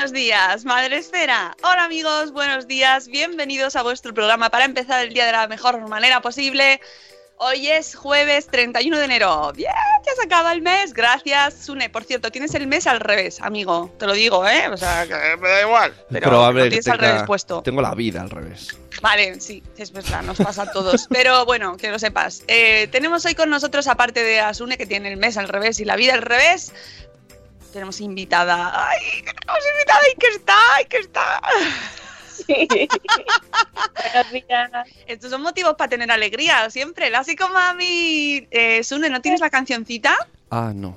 Buenos días, Madre Esfera. Hola amigos, buenos días. Bienvenidos a vuestro programa para empezar el día de la mejor manera posible. Hoy es jueves 31 de enero. Bien, ya se acaba el mes. Gracias, Sune. Por cierto, tienes el mes al revés, amigo. Te lo digo, ¿eh? O sea, que me da igual. Pero Probable lo que tienes al revés puesto. Tengo la vida al revés. Vale, sí, es verdad, nos pasa a todos. Pero bueno, que lo sepas. Eh, tenemos hoy con nosotros, aparte de Asune, que tiene el mes al revés y la vida al revés, tenemos invitada. ¡Ay, que tenemos invitada! ¡Ay, que está! ¡Ay, que está! Buenos días. Estos son motivos para tener alegría, siempre. La psicomami. Eh, Sune, ¿no tienes la cancioncita? Ah, no.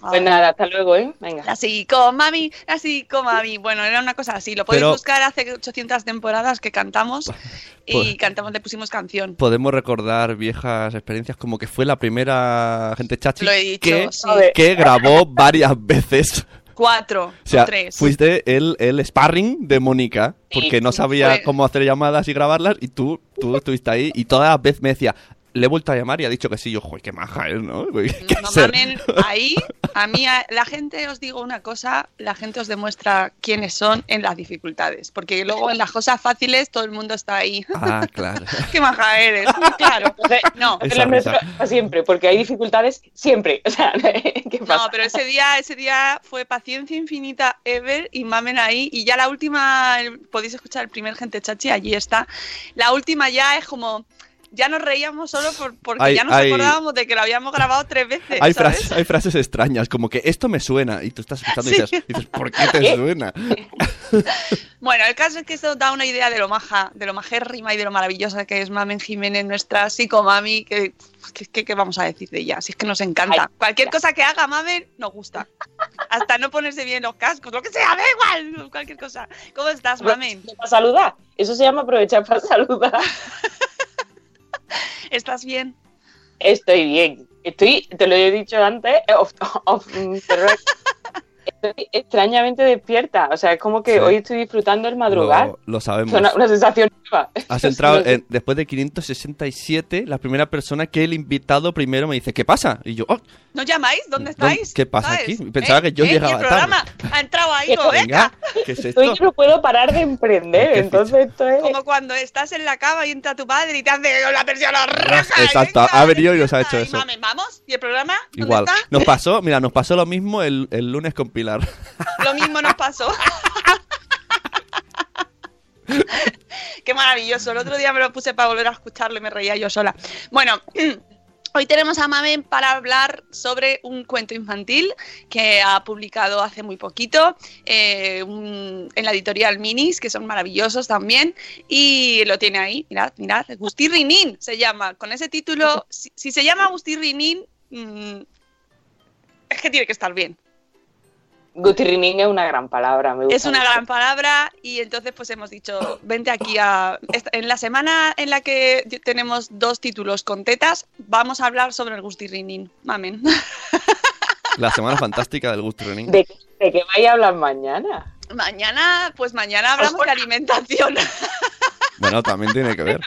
Pues nada, hasta luego, ¿eh? Venga. La psicomami, la psicomami. Bueno, era una cosa así. Lo podéis Pero- buscar hace 800 temporadas que cantamos y Pues- cantamos, le pusimos canción. Podemos recordar viejas experiencias como que fue la primera gente chachi Lo he dicho, que, sí. que grabó varias veces. Cuatro O sea, o tres. fuiste el, el sparring de Mónica, porque no sabía fue. cómo hacer llamadas y grabarlas, y tú, tú estuviste ahí, y toda la vez me decía, le he vuelto a llamar y ha dicho que sí. Yo, joder, qué maja es, ¿no? ¿Qué No ser? mamen, ahí, a mí, a- la gente, os digo una cosa, la gente os demuestra quiénes son en las dificultades, porque luego en las cosas fáciles todo el mundo está ahí. Ah, claro. ¡Qué maja eres! Claro. No, Es la nuestra para siempre, porque hay dificultades siempre. O sea, ¿qué pasa? No, pero ese día, ese día fue paciencia infinita ever y mamen ahí. Y ya la última, el- podéis escuchar el primer gente chachi, allí está. La última ya es como, ya nos reíamos solo por- porque Hay- ya nos hay- acordábamos de que lo habíamos grabado tres veces. Hay, ¿sabes? frases, hay frases extrañas, como que esto me suena, y tú estás escuchando y Sí. dices, dices, ¿por qué te suena? Bueno, el caso es que esto da una idea de lo maja, de lo majérrima y de lo maravillosa que es Mamen Jiménez, nuestra psicomami, que, que, que- que vamos a decir de ella, si es que nos encanta. Cualquier cosa que haga Mamen nos gusta. Hasta no ponerse bien los cascos, lo que sea, da igual, cualquier cosa. ¿Cómo estás, Mamen? Para saludar. Eso se llama aprovechar para saludar. ¿Estás bien? Estoy bien. Estoy, te lo he dicho antes, eh, off- off, mm, estoy extrañamente despierta. O sea, es como que Sí. hoy estoy disfrutando el madrugar. Lo, lo sabemos. Es una, una sensación nueva. Has entrado en- después de 567, la primera persona que el invitado primero me dice, ¿qué pasa? Y yo, oh, ¿No llamáis? ¿Dónde ¿dónde- estáis? ¿qué pasa ¿Sabes? aquí? Pensaba que yo ¿Eh? llegaba ¿Y el programa tarde. ha entrado ahí, venga. ¿qué es esto? No puedo parar de emprender. Qué Entonces esto es... Como cuando estás en la cama y entra tu padre y te hace la persiana roja. Exacto, venga, ha venido y nos ha hecho eso. ¿vamos? ¿Y el programa? ¿Dónde Igual. está? Nos pasó, mira, nos pasó lo mismo el, el lunes con Pilar. Lo mismo nos pasó. Qué maravilloso. El otro día me lo puse para volver a escucharlo y me reía yo sola. Bueno, Hoy tenemos a Mamen para hablar sobre un cuento infantil que ha publicado hace muy poquito eh, un- en la editorial Minis, que son maravillosos también. Y lo tiene ahí, mirad, mirad, Agustí Rinin se llama. Con ese título, si, si se llama Agustí Rinin, mm, es que tiene que estar bien. Gutirrinín es una gran palabra. Me gusta Es una mucho. gran palabra y entonces pues hemos dicho, vente aquí a... En la semana en la que tenemos dos títulos con tetas, vamos a hablar sobre el Gustirrinin. Mamen. La semana fantástica del Gusto Running. ¿De, de qué vais a hablar mañana? Mañana, pues mañana hablamos de alimentación. Bueno, también tiene que ver.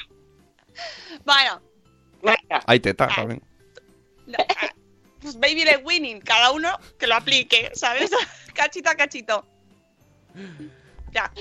bueno, Hay teta también. Pues baby le winning, cada uno que lo aplique, ¿sabes? cachito a cachito. Ya,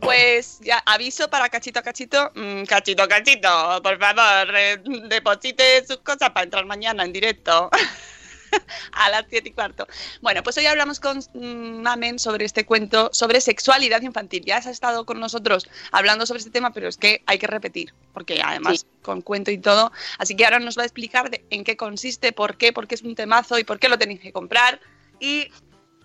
pues ya aviso para cachito a cachito, mm, cachito a cachito, por favor, eh, deposite sus cosas para entrar mañana en directo a las 7 y cuarto. Bueno, pues hoy hablamos con mm, Mamen sobre este cuento sobre sexualidad infantil. Ya has estado con nosotros hablando sobre este tema, pero es que hay que repetir, porque además con cuento y todo. Así que ahora nos va a explicar de- en qué consiste, por qué, por qué es un temazo y por qué lo tenéis que comprar. Y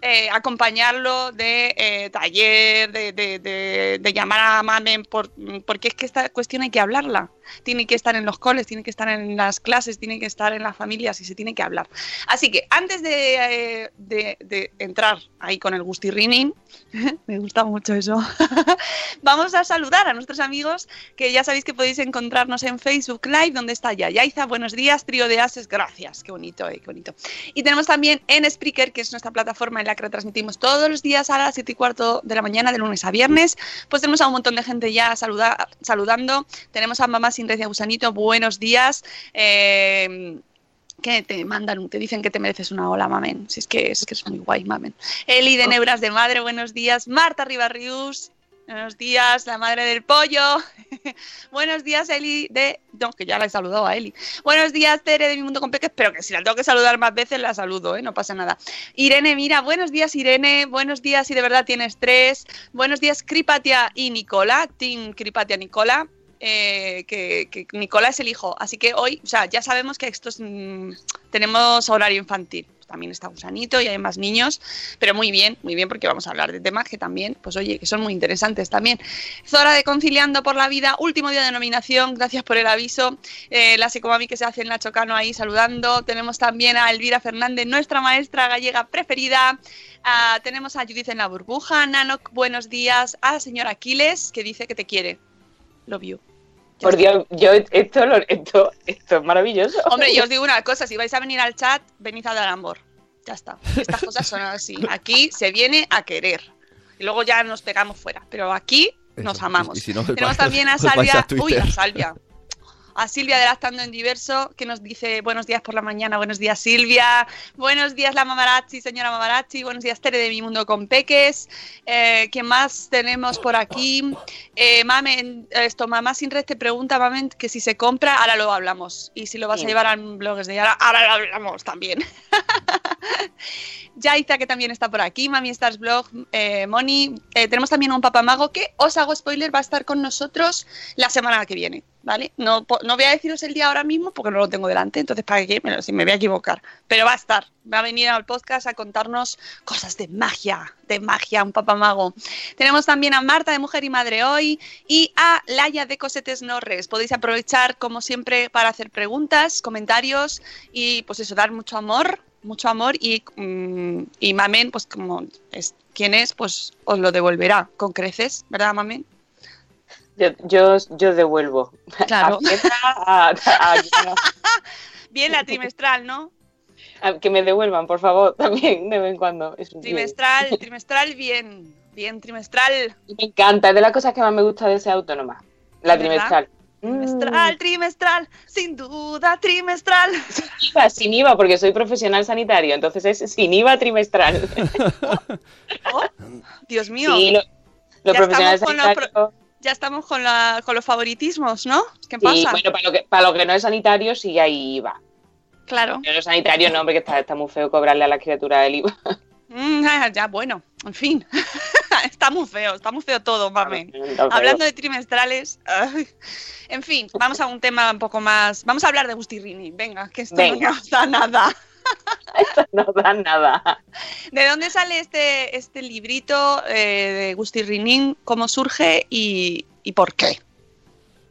eh, acompañarlo de eh, taller, de, de- de- de llamar a Mamen, por, porque es que esta cuestión hay que hablarla. Tiene que estar en los coles, tiene que estar en las clases, tiene que estar en las familias y se tiene que hablar. Así que antes de, eh, entrar ahí con el gustirrining, me gusta mucho eso, vamos a saludar a nuestros amigos que ya sabéis que podéis encontrarnos en Facebook Live, donde está ya Yaiza, buenos días, trío de ases, gracias, qué bonito, eh, qué bonito. Y tenemos también en Spreaker, que es nuestra plataforma en la que retransmitimos todos los días a las 7 y cuarto de la mañana, de lunes a viernes. Pues tenemos a un montón de gente ya saluda- saludando. Tenemos a Mamá Sin Recia Gusanito, buenos días. Eh, que te mandan, te dicen que te mereces una ola, mamen. Si es que es que es muy guay, mamen. Eli de Neuras de Madre, buenos días. Marta Ribarrius, buenos días. La madre del pollo. buenos días, Eli de. No, que ya la he saludado a Eli. Buenos días, Tere de Mi Mundo con Peques, pero que si la tengo que saludar más veces, la saludo, ¿eh? no pasa nada. Irene, mira, buenos días, Irene. Buenos días, si de verdad tienes tres. Buenos días, Cripatia y Nicola. Team Cripatia Nicola. Eh, que, que Nicola es el hijo. Así que hoy, o sea, ya sabemos que estos mm, tenemos horario infantil. También está Gusanito y hay más niños, pero muy bien, muy bien, porque vamos a hablar de temas que también, pues oye, que son muy interesantes también. Zora de Conciliando por la Vida, último día de nominación, gracias por el aviso. Eh, la que se hace en Nacho Cano ahí saludando. Tenemos también a Elvira Fernández, nuestra maestra gallega preferida. Ah, tenemos a Judith en la burbuja, Nanok, buenos días. A la señora Aquiles, que dice que te quiere. Love you. Por Dios, yo esto, lo- esto, esto es maravilloso. Hombre, yo os digo una cosa, si vais a venir al chat, venid a dar amor. Ya está. Estas cosas son así. Aquí se viene a querer. Y luego ya nos pegamos fuera. Pero aquí nos Eso. amamos. Y- y si no, os Tenemos vais- también a Salvia. a. Uy, a Salvia. A Silvia de Lactando en Diverso, que nos dice buenos días por la mañana, buenos días Silvia, buenos días la Mamarazzi, señora Mamarazzi, buenos días Tere de Mi Mundo con Peques, eh, ¿qué más tenemos por aquí? Eh, Mamen, esto, Mamá Sin Red te pregunta, Mamen, que si se compra, ahora lo hablamos, y si lo vas a llevar al blogs de ahora, ahora lo hablamos también. Yaiza, que también está por aquí, Mami Stars Blog, eh, Moni. Eh, tenemos también a un papamago que, os hago spoiler, va a estar con nosotros la semana que viene, ¿vale? No, no voy a deciros el día ahora mismo porque no lo tengo delante, entonces para qué, me, si me voy a equivocar. Pero va a estar, va a venir al podcast a contarnos cosas de magia, de magia, un papamago. Tenemos también a Marta de Mujer y Madre Hoy y a Laia de Cosetes Norres. Podéis aprovechar, como siempre, para hacer preguntas, comentarios y, pues eso, dar mucho amor, mucho amor y, mm, y Mamen, pues como es quien es, pues os lo devolverá con creces, ¿verdad, Mamen? Yo, yo, yo devuelvo. Claro. A Fiesta, a- a- Bien la trimestral, ¿no? que me devuelvan, por favor, también de vez en cuando. Es bien. Trimestral, trimestral, bien, bien, trimestral. Me encanta, es de las cosas que más me gusta de ser autónoma. La trimestral. Trimestral, trimestral, sin duda, trimestral. IVA, sin IVA, porque soy profesional sanitario, entonces es sin IVA trimestral. Oh, Dios mío. Sí, lo- Ya con los sanitarios. Ya estamos con, la, con los favoritismos, ¿no? ¿Qué Sí, pasa? bueno, para lo, que, para lo que no es sanitario sí hay IVA. Claro. Pero los sanitarios no, porque está, está muy feo cobrarle a las criaturas el IVA. Mm, ah, ya, bueno, en fin. está muy feo, está muy feo todo, mamen. Hablando de trimestrales, ay. en fin, vamos a un tema un poco más. Vamos a hablar de Gustirrini. Venga, que esto Venga. no nos da nada. No da nada. ¿De dónde sale este, este librito eh, de Gustirrini? ¿Cómo surge y, y por qué?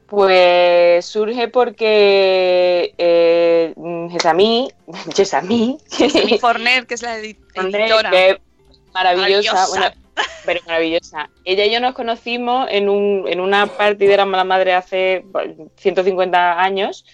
Pues surge porque eh, Gessamí, Gessamí, Mi Forner, que es la edi- Forner, editora. que es maravillosa, Maravillosa. bueno, pero maravillosa. Ella y yo nos conocimos en, un, en una partida de la mala madre hace bueno, 150 años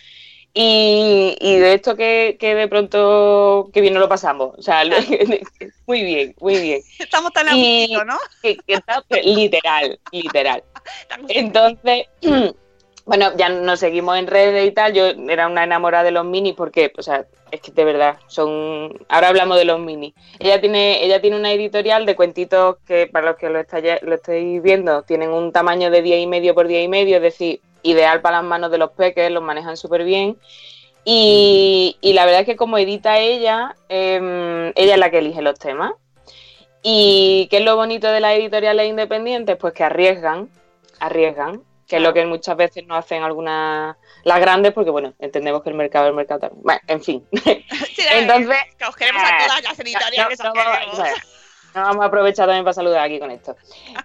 y, y de esto que, que de pronto que bien nos lo pasamos. O sea, lo- muy bien, muy bien. Estamos tan a Y- gustito, ¿no? Que- que está- literal, literal. Entonces, bueno, ya nos seguimos en redes y tal. Yo era una enamorada de los minis porque, o sea, es que de verdad son. Ahora hablamos de los minis. Ella tiene, ella tiene una editorial de cuentitos que, para los que lo, estáis- lo estáis viendo, tienen un tamaño de día y medio por día y medio, es decir, ideal para las manos de los peques, los manejan súper bien. Y, y la verdad es que como edita ella, em, ella es la que elige los temas. ¿Y qué es lo bonito de las editoriales independientes? Pues que arriesgan, arriesgan, que es lo que muchas veces no hacen algunas las grandes, porque bueno, entendemos que el mercado es el mercado también. Bueno, en fin. Sí, Entonces, que os queremos a todas las editoriales. no, os no vamos- queremos. o sea, no vamos a aprovechar también para saludar aquí con esto.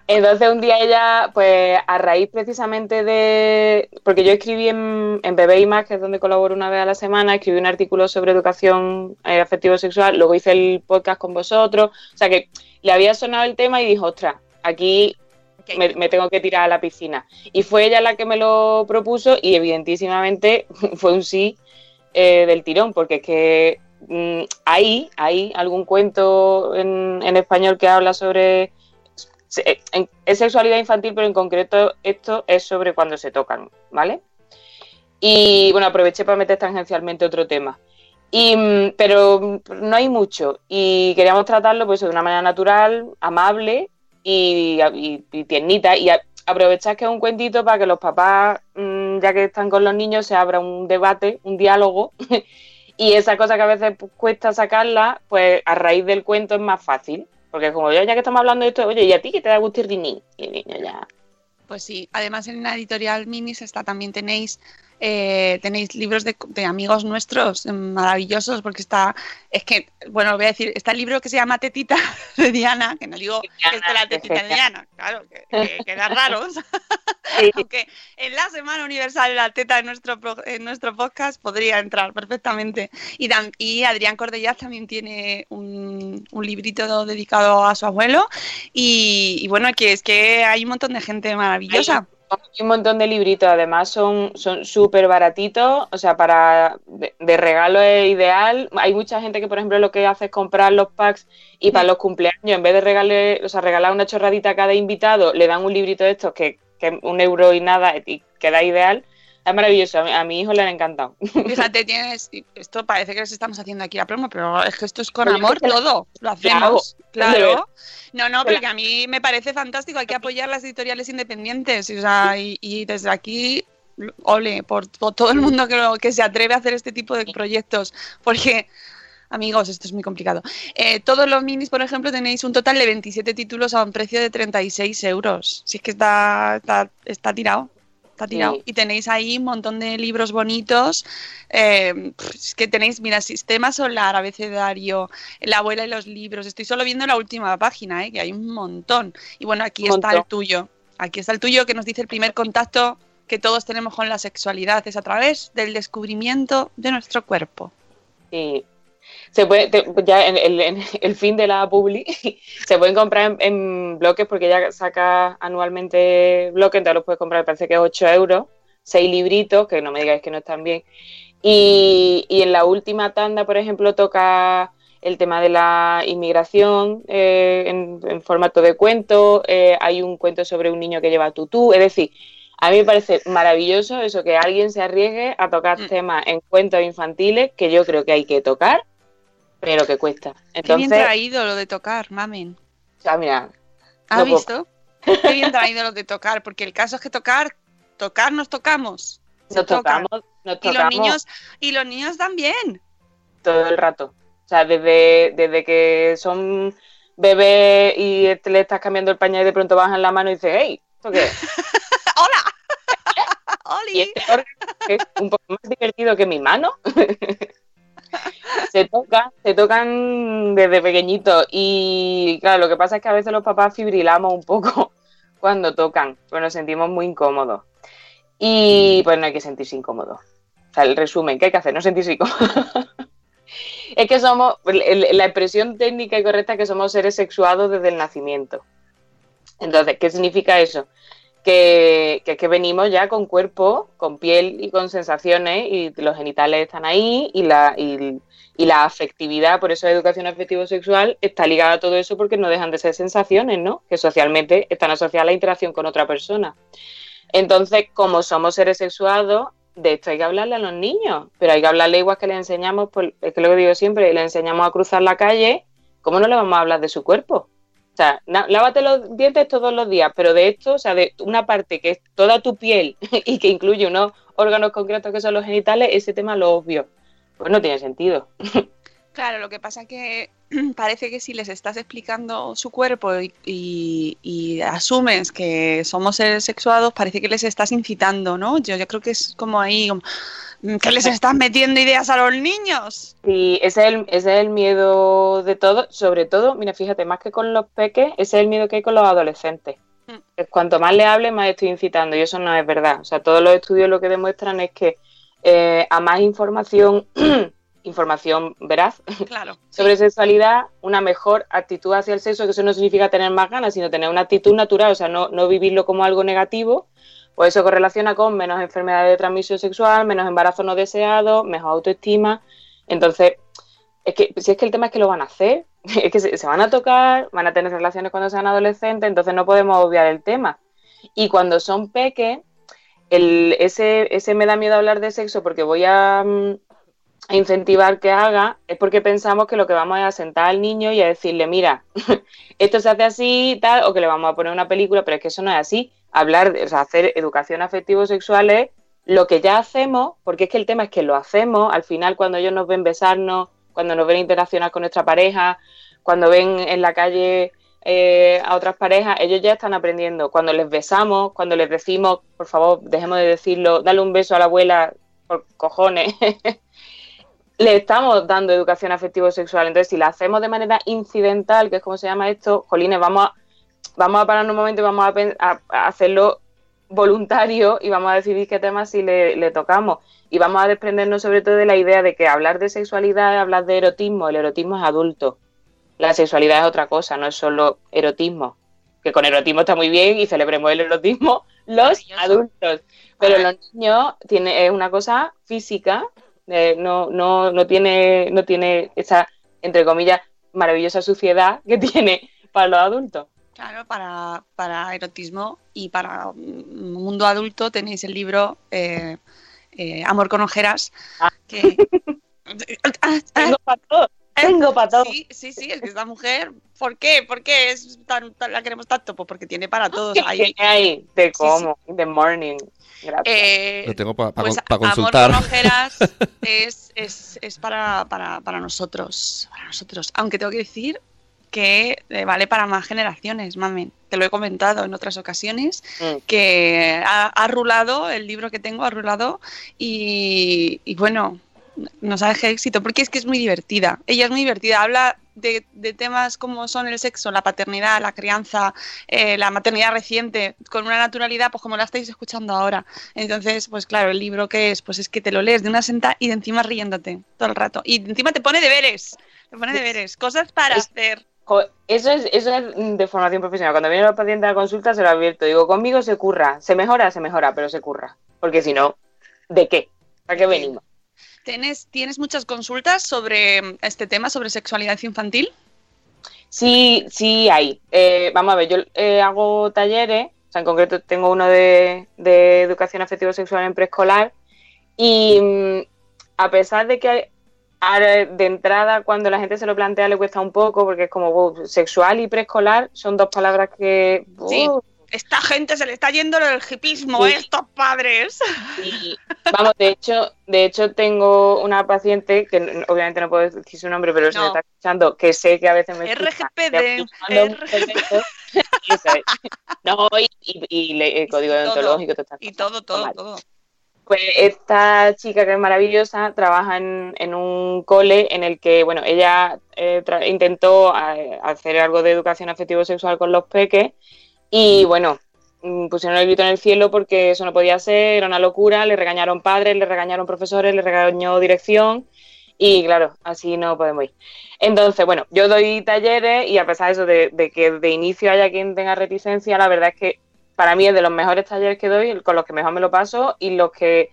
Entonces un día ella, pues a raíz precisamente de, porque yo escribí en, en Bebé y Más, que es donde colaboro una vez a la semana, escribí un artículo sobre educación eh, afectivo-sexual, luego hice el podcast con vosotros, o sea que le había sonado el tema y dijo, ostras, aquí me, me tengo que tirar a la piscina. Y fue ella la que me lo propuso y evidentísimamente fue un sí eh, del tirón, porque es que hay, hay algún cuento en, español que habla sobre... en- es sexualidad infantil, pero en concreto esto es sobre cuando se tocan, ¿vale? Y bueno, aproveché para meter tangencialmente otro tema. Y, mm, pero mm, no hay mucho y queríamos tratarlo pues de una manera natural, amable y tiernita y a- aprovechar que es un cuentito para que los papás, mm, ya que están con los niños, se abra un debate, un diálogo y esa cosa que a veces pues, cuesta sacarla, pues a raíz del cuento es más fácil. Porque como, ya, ya que estamos hablando de esto, oye, ¿y a ti que te da gusto ir Y el niño ya... Pues sí, además en la editorial Minis está, también tenéis eh, tenéis libros de, de amigos nuestros eh, maravillosos, porque está, es que, bueno, voy a decir, está el libro que se llama Tetita de Diana, que no digo que es de la tetita de Diana, claro, que, que queda raro. Aunque en la Semana Universal de la Teta en nuestro, en nuestro podcast podría entrar perfectamente. Y, Dan- y Adrián Cordellaz también tiene un, un librito dedicado a su abuelo. Y, y bueno, que es que hay un montón de gente maravillosa. Un montón de libritos, además son son súper baratitos, o sea, para de, de regalo es ideal. Hay mucha gente que, por ejemplo, lo que hace es comprar los packs y para los cumpleaños, en vez de regalar, o sea, regalar una chorradita a cada invitado, le dan un librito de estos que, que un euro y nada y queda ideal. Es maravilloso, a mi, hijo le han encantado. Fíjate, tienes. Esto parece que les estamos haciendo aquí la promo, pero es que esto es con amor todo. Lo hacemos. de Claro. No, no, pero que a mí me parece fantástico. Hay que apoyar las editoriales independientes. O sea, y, y desde aquí, ole, por, por todo el mundo que, lo- que se atreve a hacer este tipo de proyectos. Porque. Amigos, esto es muy complicado. Eh, todos los minis, por ejemplo, tenéis un total de 27 títulos a un precio de 36 euros. Si es que está, está, está tirado. Está tirado. Sí. Y tenéis ahí un montón de libros bonitos. eh, es que tenéis, mira, Sistema Solar, abecedario, La abuela y los libros. Estoy solo viendo la última página, ¿eh? que hay un montón. Y bueno, aquí Un está montón. el tuyo. Aquí está el tuyo que nos dice el primer contacto que todos tenemos con la sexualidad. Es a través del descubrimiento de nuestro cuerpo. Sí. Se puede, te- ya en el, en el fin de la publi, se pueden comprar en, en bloques porque ella saca anualmente bloques, entonces los puedes comprar, parece que es 8 euros, 6 libritos, que no me digáis que no están bien. Y, y en la última tanda, por ejemplo, toca el tema de la inmigración eh, en, en formato de cuento, eh, hay un cuento sobre un niño que lleva tutú, es decir, a mí me parece maravilloso eso, que alguien se arriesgue a tocar Mm. temas en cuentos infantiles que yo creo que hay que tocar, pero que cuesta. Qué bien Entonces, traído lo de tocar, mamen. sea, mira, ¿Has visto? Qué bien traído lo de tocar, porque el caso es que tocar, tocar nos tocamos. Nos tocan. tocamos, nos Y los tocamos niños, y los niños también. todo el rato. O sea, desde, desde que son bebé y te le estás cambiando el pañal y de pronto bajan la mano y dices, hey, ¿esto qué es? Y este es un poco más divertido que mi mano. se tocan, se tocan desde pequeñito y claro, lo que pasa es que a veces los papás fibrilamos un poco cuando tocan, pues nos sentimos muy incómodos. Y pues no hay que sentirse incómodo. O sea, el resumen, ¿qué hay que hacer? No sentirse incómodo. es que somos, la expresión técnica y correcta es que somos seres sexuados desde el nacimiento. Entonces, ¿qué significa eso? Que, que que venimos ya con cuerpo, con piel y con sensaciones y los genitales están ahí y la, y, y la afectividad, por eso la educación afectivo-sexual está ligada a todo eso porque no dejan de ser sensaciones, ¿no? Que socialmente están asociadas a la interacción con otra persona. Entonces, como somos seres sexuados, de esto hay que hablarle a los niños, pero hay que hablarle igual que le enseñamos, pues, es que lo que digo siempre, le enseñamos a cruzar la calle, ¿cómo no le vamos a hablar de su cuerpo? Lávate los dientes todos los días, pero de esto, o sea, de una parte que es toda tu piel y que incluye unos órganos concretos que son los genitales, ese tema lo obvio. Pues no tiene sentido. Claro, lo que pasa que parece que si les estás explicando su cuerpo y, asumes que somos seres sexuados, parece que les estás incitando, ¿no? Yo, yo creo que es como ahí, que les estás metiendo ideas a los niños. Y ese es, el, ese es el miedo de todo, sobre todo, mira, fíjate, más que con los peques, ese es el miedo que hay con los adolescentes. Es Cuanto más le hable, más estoy incitando, y eso no es verdad. O sea, todos los estudios lo que demuestran es que eh, a más información, información veraz, Claro. sobre sexualidad, una mejor actitud hacia el sexo, que eso no significa tener más ganas, sino tener una actitud natural, o sea, no, no vivirlo como algo negativo, pues eso correlaciona con menos enfermedades de transmisión sexual, menos embarazos no deseados, mejor autoestima. Entonces, es que si es que el tema es que lo van a hacer, es que se, van a tocar, van a tener relaciones cuando sean adolescentes, entonces no podemos obviar el tema. Y cuando son peques, ese me da miedo hablar de sexo porque voy a, mm, a incentivar que haga, es porque pensamos que lo que vamos a sentar al niño y a decirle, mira, esto se hace así y tal, o que le vamos a poner una película, pero es que eso no es así. Hablar, o sea, hacer educación afectivo-sexual es lo que ya hacemos, porque es que el tema es que lo hacemos, al final cuando ellos nos ven besarnos, cuando nos ven interaccionar con nuestra pareja, cuando ven en la calle eh, a otras parejas, ellos ya están aprendiendo. Cuando les besamos, cuando les decimos, por favor, dejemos de decirlo, dale un beso a la abuela, por cojones, le estamos dando educación afectivo-sexual. Entonces, si la hacemos de manera incidental, que es como se llama esto, jolines, vamos a, vamos a pararnos un momento y vamos a, a- a hacerlo voluntario y vamos a decidir qué temas sí le, le tocamos. Y vamos a desprendernos sobre todo de la idea de que hablar de sexualidad es hablar de erotismo. El erotismo es adulto. La sexualidad es otra cosa, no es solo erotismo. Que con erotismo está muy bien y celebremos el erotismo los adultos. Pero los niños tiene, es una cosa física, eh, no, no, no, tiene, no tiene esa, entre comillas, maravillosa suciedad que tiene para los adultos. Claro, para, para erotismo y para mm, mundo adulto tenéis el libro eh, eh, Amor con ojeras. Que... Tengo para todo. Tengo para todo. Sí, sí, sí, es que esta mujer, ¿por qué? ¿Por qué es tan, tan- la queremos tanto? Pues porque tiene para todos. Ahí. Te como, in the morning. Gracias. Eh, Lo tengo para pues, consultar. Amor con ojeras es, es, es para, para, para nosotros, para nosotros. Aunque tengo que decir que eh, vale para más generaciones, mamen. Te lo he comentado en otras ocasiones, Mm. que ha, ha rulado, el libro que tengo ha rulado y, y bueno, nos ha dejado éxito, porque es que es muy divertida. Ella es muy divertida, habla de, de temas como son el sexo, la paternidad, la crianza, eh, la maternidad reciente, con una naturalidad, pues como la estáis escuchando ahora. Entonces, pues claro, el libro que es, pues es que te lo lees de una senta y de encima riéndote todo el rato. Y de encima te pone deberes, te pone deberes, cosas para Es- hacer. Jo, Eso es, eso es de formación profesional. Cuando vienen los pacientes a la consulta se lo advierto. Digo, conmigo se curra. Se mejora, se mejora, pero se curra. Porque si no, ¿de qué? ¿Para qué venimos? ¿Tienes, ¿Tienes muchas consultas sobre mm, este tema, sobre sexualidad infantil? Sí, sí hay. Eh, vamos a ver, yo eh, hago talleres, o sea, en concreto tengo uno de, de educación afectivo-sexual en preescolar y mm, a pesar de que de entrada cuando la gente se lo plantea le cuesta un poco porque es como "Wow, sexual y preescolar son dos palabras que Sí. Esta gente se le está yendo el hipismo, Sí. estos padres. Vamos, de hecho, de hecho tengo una paciente que obviamente no puedo decir su nombre, pero se No. me está escuchando, que sé que a veces me RGPD, RGPD. No, y, y- el código deontológico, Y todo, todo, Normal. todo. Pues esta chica que es maravillosa trabaja en, en un cole en el que, bueno, ella eh, intentó eh, hacer algo de educación afectivo-sexual con los peques y, bueno, mm, pusieron el grito en el cielo porque eso no podía ser, era una locura, le regañaron padres, le regañaron profesores, le regañó dirección y, claro, así no podemos ir. Entonces, bueno, yo doy talleres y a pesar de eso, de, de que de inicio haya quien tenga reticencia, la verdad es que para mí es de los mejores talleres que doy, con los que mejor me lo paso y los que,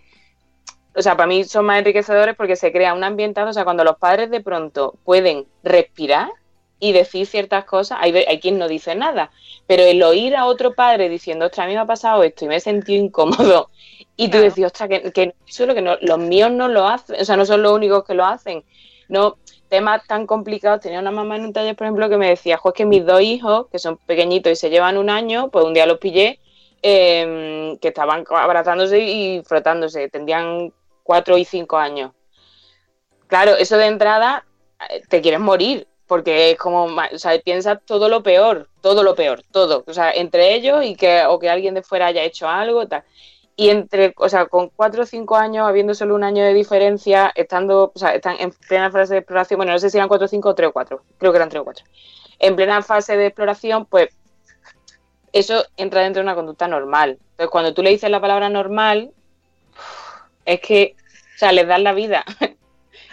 o sea, para mí son más enriquecedores porque se crea un ambientado, o sea, cuando los padres de pronto pueden respirar y decir ciertas cosas, hay, hay quien no dice nada, pero el oír a otro padre diciendo, ostras, a mí me ha pasado esto y me he sentido incómodo, y tú Claro. decís, ostras, que, que solo que no, los míos no lo hacen, o sea, no son los únicos que lo hacen, no, temas tan complicados. Tenía una mamá en un taller, por ejemplo, que me decía, jo, es que mis dos hijos, que son pequeñitos y se llevan un año, pues un día los pillé, eh, que estaban abrazándose y frotándose, tendrían cuatro y cinco años. Claro, eso de entrada eh, te quieres morir, porque es como, o sea, piensas todo lo peor, todo lo peor, todo, o sea, entre ellos y que, o que alguien de fuera haya hecho algo, tal. Y entre, o sea, con cuatro o cinco años, habiendo solo un año de diferencia, estando, o sea, están en plena fase de exploración, bueno, no sé si eran cuatro o cinco o tres o cuatro, creo que eran tres o cuatro. En plena fase de exploración, pues eso entra dentro de una conducta normal. Entonces, cuando tú le dices la palabra normal, es que, o sea, les das la vida,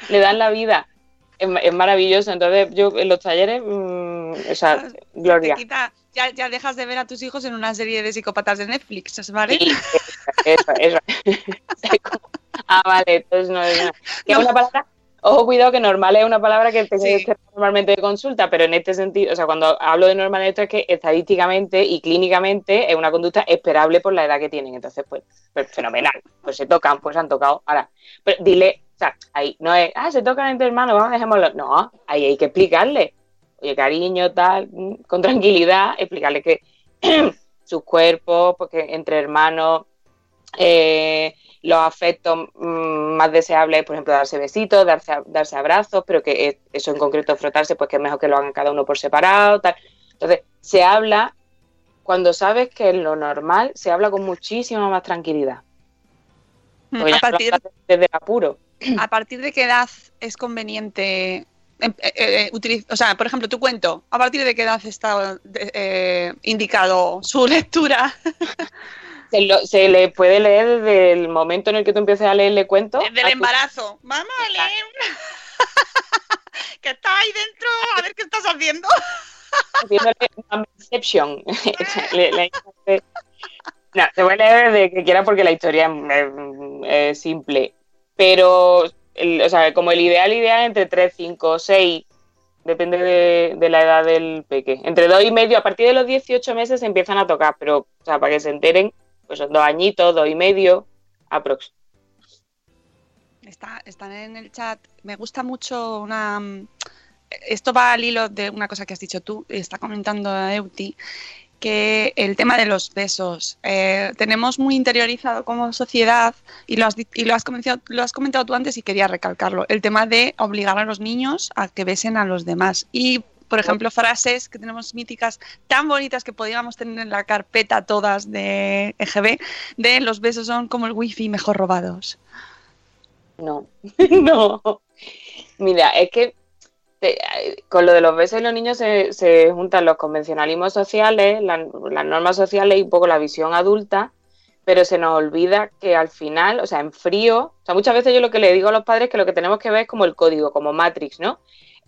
le das la vida. Es, es maravilloso. Entonces, yo en los talleres, mm, o sea, gloria. Te quita- ya, ya dejas de ver a tus hijos en una serie de psicópatas de Netflix, ¿vale? Sí, eso, eso. ah, vale, entonces no es que es una palabra. Ojo, cuidado, que normal es una palabra que te Sí. normalmente de consulta, pero en este sentido, o sea, cuando hablo de normal esto es que estadísticamente y clínicamente es una conducta esperable por la edad que tienen. Entonces, pues, pues fenomenal. Pues se tocan, pues han tocado. Ahora, pero dile, o sea, ahí no es, ah, se tocan entre hermanos, vamos, dejémoslo. No, ahí hay que explicarle. Oye, cariño, tal, mm, con tranquilidad, explicarle que sus cuerpos, porque entre hermanos, eh, los afectos mm, más deseables, por ejemplo, darse besitos, darse, darse abrazos, pero que es- eso en concreto, frotarse, pues que es mejor que lo hagan cada uno por separado, tal. Entonces, se habla, cuando sabes que es lo normal, se habla con muchísima más tranquilidad. Porque a ya partir, desde el apuro. ¿A partir de qué edad es conveniente em, eh, eh, utiliz- o sea, por ejemplo, tu cuento, ¿a partir de qué edad está eh, indicado su lectura? Se, lo- se le puede leer desde el momento en el que tú empieces a leerle cuentos. Desde el a tu- embarazo. Vamos a leer. que está ahí dentro, a ver qué estás haciendo. haciéndole una no, se puede leer desde que quiera porque la historia es, es simple. Pero, el- o sea, como el ideal, ideal entre 3, 5, 6, depende de, de la edad del peque. Entre 2 y medio, a partir de los 18 meses se empiezan a tocar, pero, o sea, para que se enteren, pues son dos añitos, dos y medio, aprox. Está, están en el chat. Me gusta mucho una. Esto va al hilo de una cosa que has dicho tú. Está comentando Euti el tema de los besos eh, tenemos muy interiorizado como sociedad y lo has, y lo has comentado, lo has comentado tú antes y quería recalcarlo. El tema de obligar a los niños a que besen a los demás y por ejemplo, frases que tenemos míticas tan bonitas que podríamos tener en la carpeta todas de EGB, de los besos son como el wifi mejor robados. No, no. Mira, es que te- con lo de los besos los niños se, se juntan los convencionalismos sociales, la- las normas sociales y un poco la visión adulta, pero se nos olvida que al final, o sea, en frío, o sea, muchas veces yo lo que le digo a los padres es que lo que tenemos que ver es como el código, como Matrix, ¿no?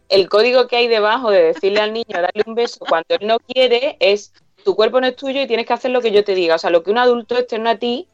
El código que hay debajo de decirle al niño darle un beso cuando él no quiere es tu cuerpo no es tuyo y tienes que hacer lo que yo te diga, o sea, lo que un adulto externo a ti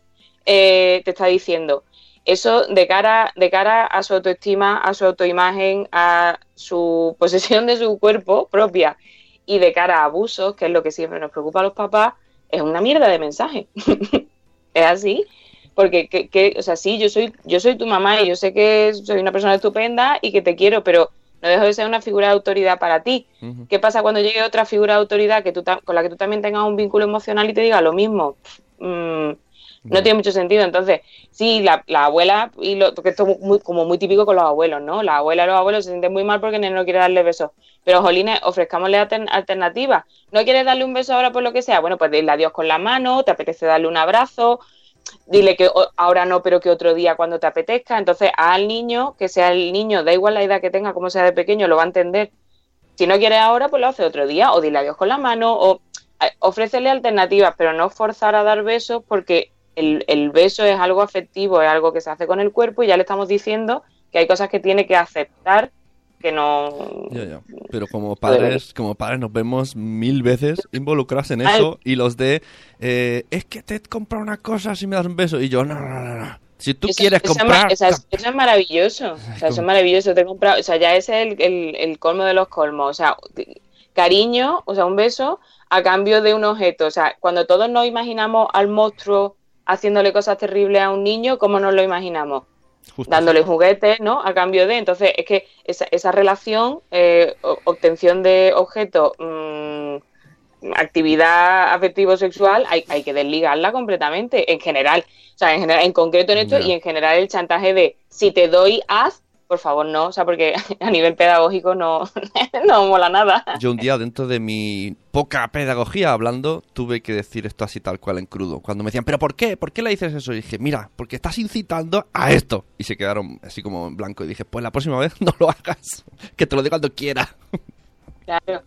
eh, te está diciendo. Eso de cara, de cara a su autoestima, a su autoimagen, a su posesión de su cuerpo propia y de cara a abusos, que es lo que siempre nos preocupa a los papás, es una mierda de mensaje. es así. Porque, que, que- o sea, sí, yo soy, yo soy tu mamá y yo sé que soy una persona estupenda y que te quiero, pero no deja de ser una figura de autoridad para ti. ¿Qué pasa cuando llegue otra figura de autoridad que tú con la que tú también tengas un vínculo emocional y te diga lo mismo? Mm, no tiene mucho sentido. Entonces, sí, la, la abuela, y lo, porque esto es muy, como muy típico con los abuelos, ¿no? La abuela y los abuelos se sienten muy mal porque no quiere darle besos. Pero, jolines, ofrezcámosle altern- alternativas. ¿No quieres darle un beso ahora por lo que sea? Bueno, pues dile adiós con la mano, te apetece darle un abrazo, dile que ahora no, pero que otro día cuando te apetezca. Entonces, al niño, que sea el niño, da igual la edad que tenga, como sea de pequeño, lo va a entender. Si no quieres ahora, pues lo hace otro día, o dile adiós con la mano, o eh, ofrécele alternativas, pero no forzar a dar besos porque el, el beso es algo afectivo, es algo que se hace con el cuerpo y ya le estamos diciendo que hay cosas que tiene que aceptar que no... Ya, ya. Pero como padres, como padres nos vemos mil veces involucrados en eso y los de eh, es que te he comprado una cosa si me das un beso y yo no, no, no, no. Si tú Eso- quieres eso comprar, o sea, eso es maravilloso. O sea, eso es maravilloso. Te he comprado, o sea, ya ese es el, el- el colmo de los colmos. O sea, cariño, o sea, un beso a cambio de un objeto. O sea, cuando todos nos imaginamos al monstruo haciéndole cosas terribles a un niño, ¿cómo nos lo imaginamos? Justo. Dándole juguetes, ¿no? A cambio de. Entonces, es que esa, esa relación, eh, obtención de objetos, mm, actividad afectivo-sexual, hay, hay que desligarla completamente, en general. O sea, en, general, en concreto en esto y en general el chantaje de si te doy, haz, por favor, no. O sea, porque a nivel pedagógico no, no mola nada. yo un día dentro de mi poca pedagogía hablando tuve que decir esto así tal cual en crudo. Cuando me decían, ¿pero por qué? ¿Por qué le dices eso? Y dije, mira, porque estás incitando a esto. Y se quedaron así como en blanco y dije, pues la próxima vez no lo hagas, que te lo digo cuando quiera. Claro.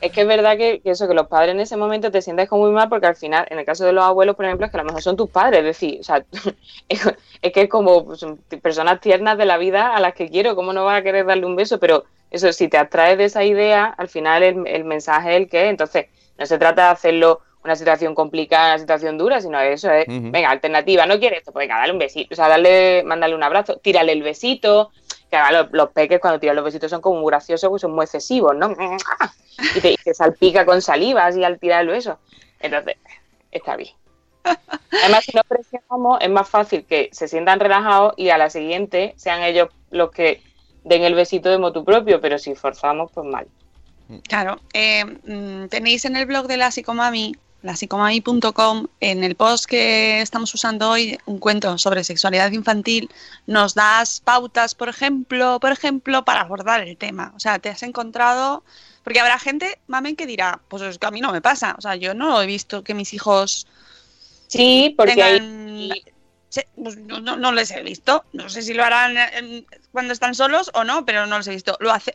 Es que es verdad que, que eso, que los padres en ese momento te sientes como muy mal porque al final, en el caso de los abuelos, por ejemplo, es que a lo mejor son tus padres, es decir, o sea, es, es que es como pues, son personas tiernas de la vida a las que quiero, ¿cómo no vas a querer darle un beso? Pero eso, si te abstraes de esa idea, al final el, el mensaje es el que es, entonces no se trata de hacerlo una situación complicada, una situación dura, sino eso es, venga, alternativa, ¿no quieres esto? Pues venga, dale un besito, o sea, darle, mándale un abrazo, tírale el besito, que los, peques cuando tiran los besitos son como muy graciosos, pues son muy excesivos, ¿no? Y te, y te salpica con saliva así al tirar el beso. Entonces, está bien. Además, si no presionamos, es más fácil que se sientan relajados y a la siguiente sean ellos los que den el besito de motu propio, pero si forzamos, pues mal. Claro, eh, mm, tenéis en el blog de la psicomami, lasicomami.com, en el post que estamos usando hoy, un cuento sobre sexualidad infantil, nos das pautas, por ejemplo, por ejemplo, para abordar el tema. O sea, te has encontrado, porque habrá gente, mamen, que dirá, pues es que a mí no me pasa. O sea, yo no he visto que mis hijos Sí, porque hay- tengan... pues, no, no- no les he visto. No sé si lo harán eh, cuando están solos o no, pero no los he visto. Lo hace,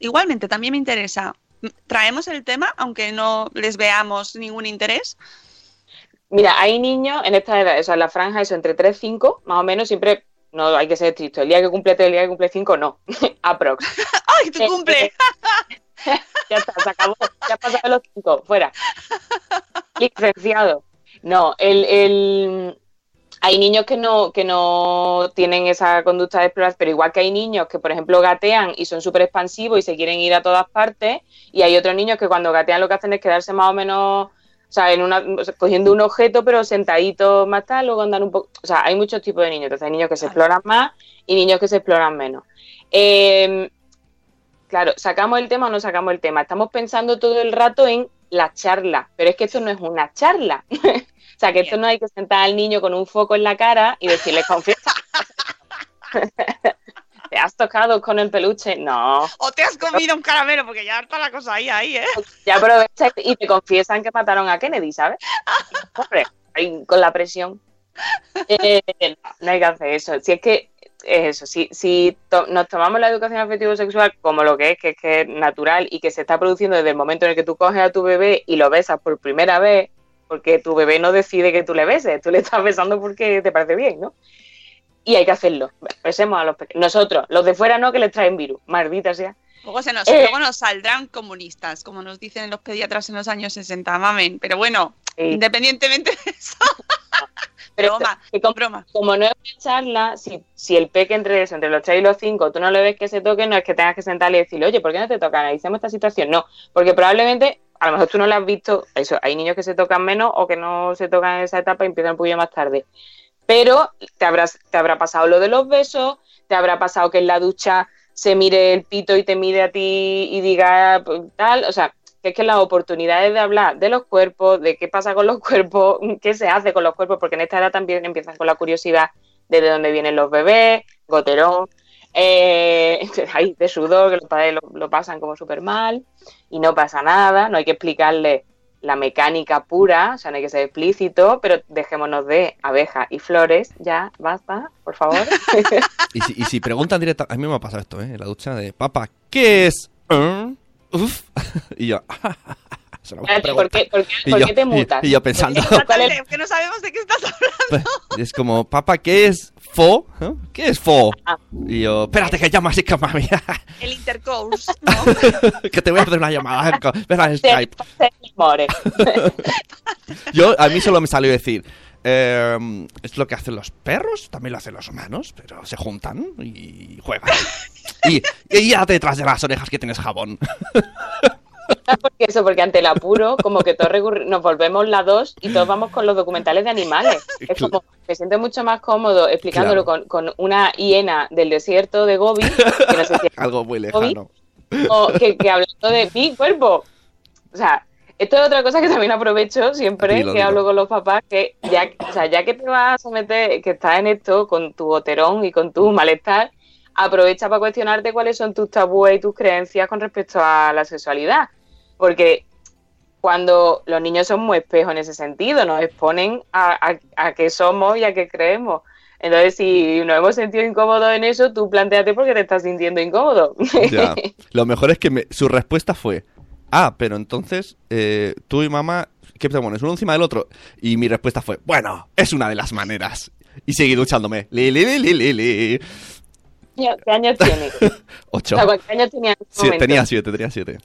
igualmente, también me interesa. Traemos el tema, aunque no les veamos ningún interés. Mira, hay niños en esta edad, o sea, en la franja, eso, entre 3 y 5, más o menos, siempre, no hay que ser estricto. El día que cumple 3, el día que cumple 5, no. Aprox. ¡Ay, tu cumple! ya está, se acabó. Ya ha pasado los 5, fuera. Licenciado. No, el, el- hay niños que no, que no tienen esa conducta de explorar, pero igual que hay niños que, por ejemplo, gatean y son súper expansivos y se quieren ir a todas partes, y hay otros niños que cuando gatean lo que hacen es quedarse más o menos, o sea, en una, o sea, cogiendo un objeto, pero sentaditos más tal, luego andan un poco. O sea, hay muchos tipos de niños. Entonces, hay niños que se exploran más y niños que se exploran menos. Eh, Claro, ¿sacamos el tema o no sacamos el tema? Estamos pensando todo el rato en la charla, pero es que esto no es una charla. o sea, que esto no hay que sentar al niño con un foco en la cara y decirle, confiesa. ¿Te has tocado con el peluche? No. O te has comido un caramelo, porque ya está la cosa ahí, ahí, ¿eh? Ya aprovecha y te confiesan que mataron a Kennedy, ¿sabes? Hombre, ahí con la presión. Eh, no, no hay que hacer eso. Si es que es eso, si, si to- nos tomamos la educación afectivo-sexual como lo que es, que es que es natural y que se está produciendo desde el momento en el que tú coges a tu bebé y lo besas por primera vez, porque tu bebé no decide que tú le beses, tú le estás besando porque te parece bien, ¿no? Y hay que hacerlo. Besemos a los pequeños. Nosotros, los de fuera no, que les traen virus. Maldita sea. Luego, se nos, Eh. luego nos saldrán comunistas, como nos dicen los pediatras en los años 60, mamen. Pero bueno, independientemente de eso. Pero broma, que como, como no es una charla, si, si el peque entre eso, entre los 3 y los 5, tú no le ves que se toque, no es que tengas que sentarle y decirle, oye, ¿por qué no te tocan? Analicemos esta situación. No, porque probablemente, a lo mejor tú no lo has visto, eso, hay niños que se tocan menos o que no se tocan en esa etapa y empiezan un poquillo más tarde. Pero te, habrás, te habrá pasado lo de los besos, te habrá pasado que en la ducha se mire el pito y te mire a ti y diga pues, tal, o sea, que es que las oportunidades de hablar de los cuerpos, de qué pasa con los cuerpos, qué se hace con los cuerpos, porque en esta edad también empiezan con la curiosidad de de dónde vienen los bebés, goterón, eh, ay, de sudor, que los padres lo, lo pasan como súper mal y no pasa nada, no hay que explicarle la mecánica pura, o sea, no hay que ser explícito, pero dejémonos de abejas y flores, ya, basta, por favor. Y si, y si preguntan directamente, a mí me ha pasado esto, ¿eh? En la ducha de, papá, ¿qué es? ¿Eh? Uf. y yo, se lo voy a Espérate, ¿Por qué, por qué- Y por yo- qué te y- mutas? y yo pensando- ¿Por qué? ¿Cuál es- Que no sabemos de qué estás hablando. Es como, papá, ¿qué es fo? ¿Eh? ¿Qué es fo? Ah. Y yo, espérate que llama así que mami, El intercourse. que te voy a hacer una llamada. Ven a Skype. Yo, a mí solo me salió decir, eh, es lo que hacen los perros, también lo hacen los humanos, pero se juntan y juegan. Y, y ya detrás de las orejas que tienes jabón. Porque eso, porque ante el apuro, como que todos nos volvemos la dos y todos vamos con los documentales de animales. Es como, me siento mucho más cómodo explicándolo con, con una hiena del desierto de Gobi, que no sé si Algo muy Gobi, lejano. o que, que hablando de mi cuerpo. O sea, esto es otra cosa que también aprovecho siempre Dilo, que dilo. hablo con los papás, que ya, o sea, ya que te vas a someter, que estás en esto con tu boterón y con tu malestar, aprovecha para cuestionarte cuáles son tus tabúes y tus creencias con respecto a la sexualidad. Porque cuando los niños son muy espejos en ese sentido, nos exponen a, a, a qué somos y a qué creemos. Entonces, si nos hemos sentido incómodos en eso, tú planteate por qué te estás sintiendo incómodo. Ya. Lo mejor es que me- su respuesta fue, ah, pero entonces eh, tú y mamá, ¿qué te pones? Uno encima del otro. Y mi respuesta fue, bueno, es una de las maneras. Y seguí duchándome. Li, li, li. ¿Qué años tiene? Ocho. O sea, ¿Cuántos años tenía en ese Sí, momento? tenía siete, tenía siete.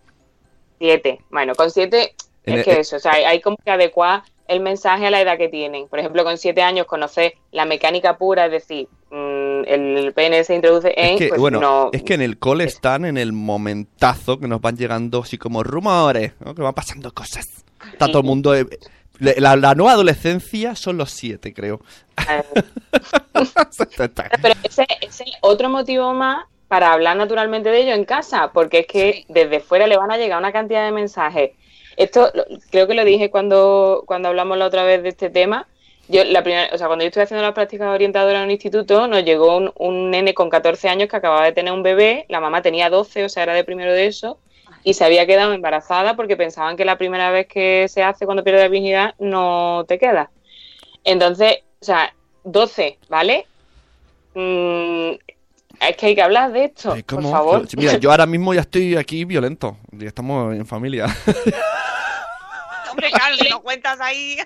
Siete. Bueno, con siete En es el- que eso, o sea, hay, hay como que adecuar el mensaje a la edad que tienen. Por ejemplo, con siete años conocer la mecánica pura, es decir, mm, el pene se introduce en... Es que, pues bueno, no- es que en el cole están en el momentazo que nos van llegando así como rumores, ¿no? que van pasando cosas. Está todo el mundo... eh, la, la nueva adolescencia son los siete, creo. Pero ese ese es otro motivo más para hablar naturalmente de ello en casa, porque es que desde fuera le van a llegar una cantidad de mensajes. Esto creo que lo dije cuando, cuando hablamos la otra vez de este tema. Yo, la primera, o sea, cuando yo estuve haciendo las prácticas orientadoras en un instituto, nos llegó un, un nene con 14 años que acababa de tener un bebé, la mamá tenía 12, o sea, era de primero de eso, y se había quedado embarazada porque pensaban que la primera vez que se hace cuando pierdes la virginidad no te queda. Entonces, o sea, 12, ¿vale? Mm, es que hay que hablar de esto, por ¿Cómo? favor. Mira, yo ahora mismo ya estoy aquí violento. Ya estamos en familia. Hombre, claro, si no cuentas ahí.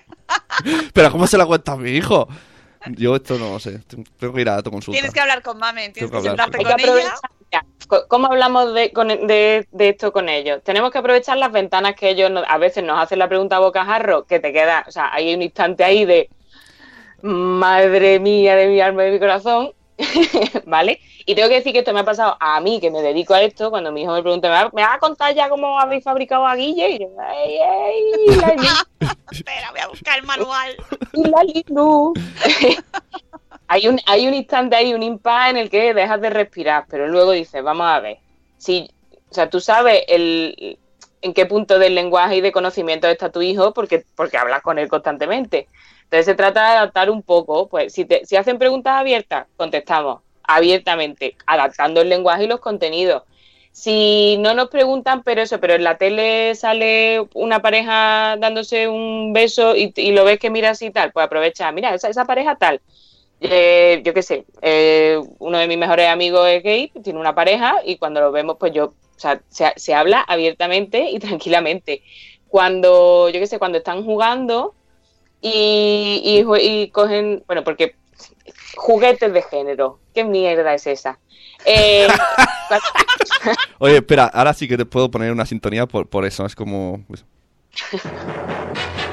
Pero ¿cómo se la cuenta a mi hijo? Yo esto no lo sé. Tengo que ir a tu consulta. Tienes que hablar con mamen, tienes Tengo que que hablar, sentarte con ella. ¿Cómo hablamos de, con- de- de esto con ellos? Tenemos que aprovechar las ventanas que ellos nos- a veces nos hacen la pregunta a bocajarro, que te queda, o sea, hay un instante ahí de madre mía de mi alma y de mi corazón, ¿vale? Y tengo que decir que esto me ha pasado a mí, que me dedico a esto, cuando mi hijo me pregunta, ¿me va, me va a contar ya cómo habéis fabricado a Guille? Y yo, ay, ay, la Espera, voy a buscar el manual. y la hay, un, hay un instante ahí, un impasse en el que dejas de respirar, pero luego dices, vamos a ver, si, o sea, tú sabes el, en qué punto del lenguaje y de conocimiento está tu hijo porque, porque hablas con él constantemente. Entonces se trata de adaptar un poco, pues si, te, si hacen preguntas abiertas, contestamos abiertamente, adaptando el lenguaje y los contenidos. Si no nos preguntan, pero eso, pero en la tele sale una pareja dándose un beso y, lo ves que mira así y tal, pues aprovecha, mira, esa, esa pareja tal. Eh, yo qué sé, eh, uno de mis mejores amigos es gay, tiene una pareja y cuando lo vemos, pues yo, o sea, se, se habla abiertamente y tranquilamente. Cuando, yo qué sé, cuando están jugando y, y, y cogen, bueno, porque juguetes de género, ¿qué mierda es esa? Eh, Oye, espera, ahora sí que te puedo poner una sintonía por, por eso. Es como... pues,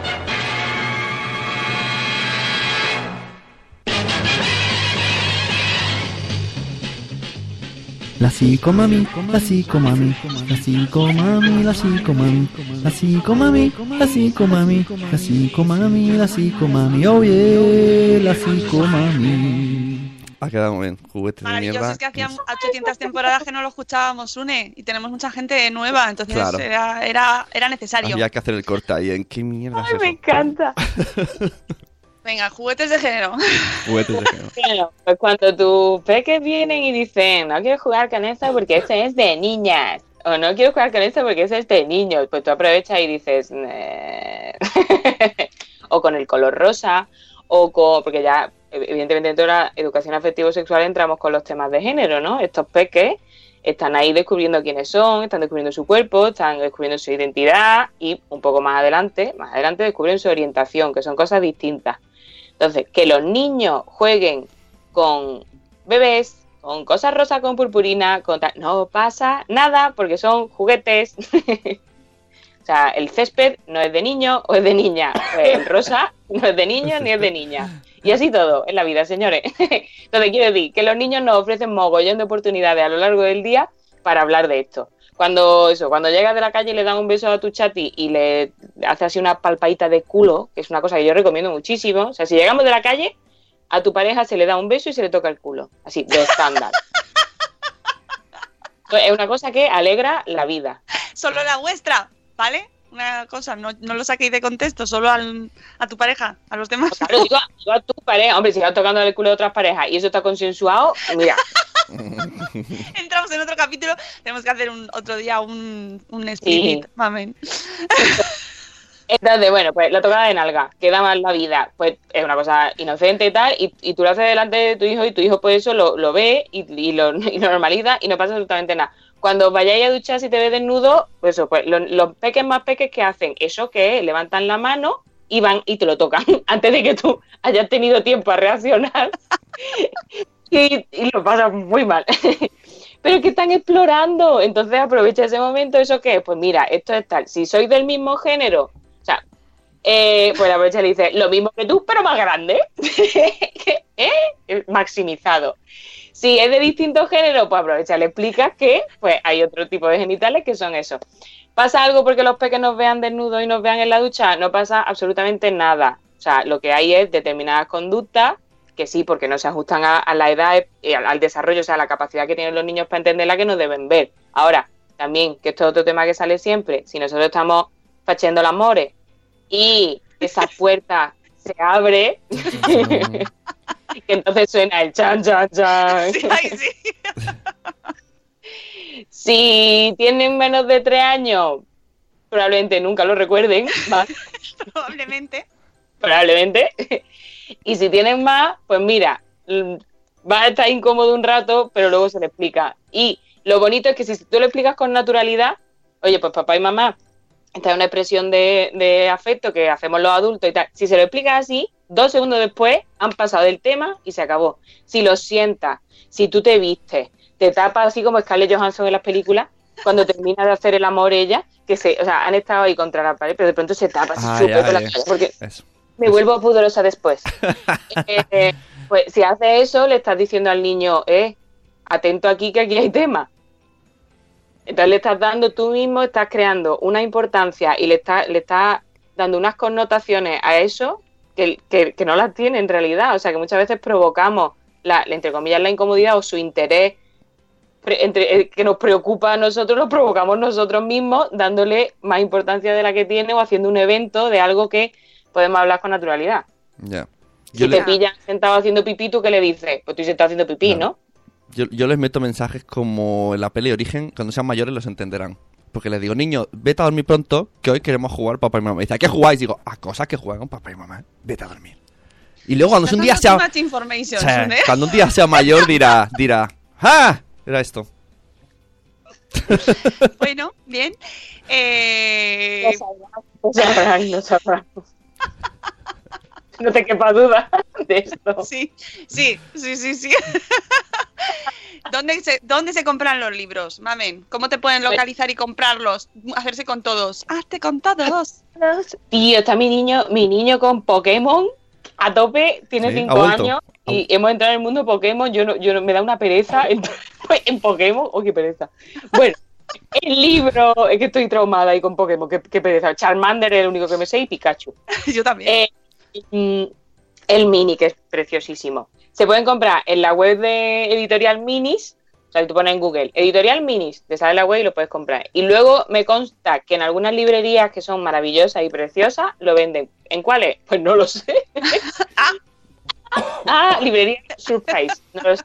La psicomami, la psicomami, la psicomami, la psicomami, la psicomami, la psicomami, la psicomami, la psicomami, oh yeah, la psicomami. Ha quedado muy bien. Juguetes de Maravilloso, mierda. es que hacían 800 temporadas que no lo escuchábamos, Une, y tenemos mucha gente nueva, entonces Claro. era, era, era necesario. Había que hacer el corte ahí. ¿En qué mierda es Ay, me eso? encanta. Venga, juguetes de género. Juguetes de género. Bueno, pues cuando tus peques vienen y dicen, no quiero jugar con esa porque este es de niñas, o no quiero jugar con esa porque ese es de niños, pues tú aprovechas y dices, o con el color rosa, o con, porque ya, evidentemente dentro de la educación afectivo-sexual entramos con los temas de género, ¿no? Estos peques están ahí descubriendo quiénes son, están descubriendo su cuerpo, están descubriendo su identidad y un poco más adelante, más adelante descubren su orientación, que son cosas distintas. Entonces, que los niños jueguen con bebés, con cosas rosas con purpurina, con tal- no pasa nada porque son juguetes. o sea, el césped no es de niño o es de niña. Pues el rosa no es de niño ni es de niña. Y así todo en la vida, señores. Entonces, quiero decir que los niños nos ofrecen mogollón de oportunidades a lo largo del día para hablar de esto. Cuando eso, cuando llegas de la calle y le dan un beso a tu chati y le hace así una palpadita de culo, que es una cosa que yo recomiendo muchísimo. O sea, si llegamos de la calle, a tu pareja se le da un beso y se le toca el culo. Así, de estándar. es una cosa que alegra la vida. Solo la vuestra, ¿vale? Una cosa, no, no lo saquéis de contexto, solo al- a tu pareja, a los demás. Claro, digo, digo a tu pareja, hombre, si vas tocando el culo de otras parejas y eso está consensuado, mira, Entramos en otro capítulo, tenemos que hacer un, otro día un, un split, mamen. Entonces, bueno, pues la tocada de nalga, queda mal la vida, pues es una cosa inocente y tal, y, y tú lo haces delante de tu hijo y tu hijo pues eso lo, lo ve y, y lo, y lo normaliza y no pasa absolutamente nada. Cuando vayáis a duchar si te ves desnudo, pues eso, pues lo- los peques más peques que hacen eso que es, levantan la mano y van y te lo tocan antes de que tú hayas tenido tiempo a reaccionar y, lo pasas muy mal. Pero que están explorando, entonces aprovecha ese momento, ¿eso qué es? Pues mira, esto es tal, si sois del mismo género, o sea, eh, pues aprovecha y le dice, lo mismo que tú, pero más grande, ¿Eh? maximizado. Si es de distinto género, pues aprovecha, le explicas que pues hay otro tipo de genitales que son eso. ¿Pasa algo porque los peques nos vean desnudos y nos vean en la ducha? No pasa absolutamente nada. O sea, lo que hay es determinadas conductas que sí, porque no se ajustan a, a la edad y al, al desarrollo, o sea, a la capacidad que tienen los niños para entenderla que no deben ver. Ahora, también, que esto es otro tema que sale siempre, si nosotros estamos facheando las amores y esa puerta se abre, que entonces suena el chan, chan, chan. Si tienen menos de tres años, probablemente nunca lo recuerden. Probablemente. probablemente. Y si tienen más, pues mira, va a estar incómodo un rato, pero luego se le explica. Y lo bonito es que si tú lo explicas con naturalidad, oye, pues papá y mamá, esta es una expresión de, de afecto que hacemos los adultos y tal. Si se lo explicas así, dos segundos después han pasado del tema y se acabó. Si lo sientas, si tú te vistes, te tapas así como Scarlett Johansson en las películas, cuando termina de hacer el amor ella, que se, o sea, han estado ahí contra la pared, pero de pronto se tapa así Ay, súper con la cara, porque eso. Me vuelvo pudorosa después. Eh, pues si hace eso, le estás diciendo al niño, eh, atento aquí que aquí hay tema. Entonces le estás dando tú mismo, estás creando una importancia y le estás, le estás dando unas connotaciones a eso que, que- que no las tiene en realidad. O sea que muchas veces provocamos, la, entre comillas, la incomodidad o su interés entre, eh, que nos preocupa a nosotros, lo provocamos nosotros mismos, dándole más importancia de la que tiene o haciendo un evento de algo que podemos hablar con naturalidad. Ya. Si te pillan sentado haciendo pipí, ¿tú qué le dices? Pues tú se está haciendo pipí, ¿no? yo, yo les meto mensajes como en la peli Origen, cuando sean mayores los entenderán. Porque les digo, niño, vete a dormir pronto, que hoy queremos jugar papá y mamá. Y dice, ¿a qué jugáis? Digo, a cosas que juegan papá y mamá. Vete a dormir. Y luego cuando un día sea... O sea, Sune. cuando un día sea mayor dirá, dirá, ¡ah! Era esto. Bueno, bien. Eh, No sabrán, no sabrán. No te quepa duda de esto. Sí, sí, sí, sí, sí. ¿Dónde se, ¿Dónde se compran los libros, mamen? ¿Cómo te pueden localizar y comprarlos? Hacerse con todos. Hazte con todos. Tío, está mi niño, mi niño con Pokémon a tope, tiene Sí, cinco años y hemos entrado en el mundo Pokémon. Yo no, yo no- me da una pereza entrar en Pokémon. Oh, qué pereza. Bueno, el libro, es que estoy traumada ahí con Pokémon, qué, qué pereza. Charmander es el único que me sé y Pikachu. Yo también. Eh, mm, el mini, que es preciosísimo. Se pueden comprar en la web de Editorial Minis, o sea, tú pones en Google Editorial Minis, te sale la web y lo puedes comprar. Y luego me consta que en algunas librerías que son maravillosas y preciosas lo venden. ¿En cuáles? Pues no lo sé. ah, librería Surprise, no lo sé.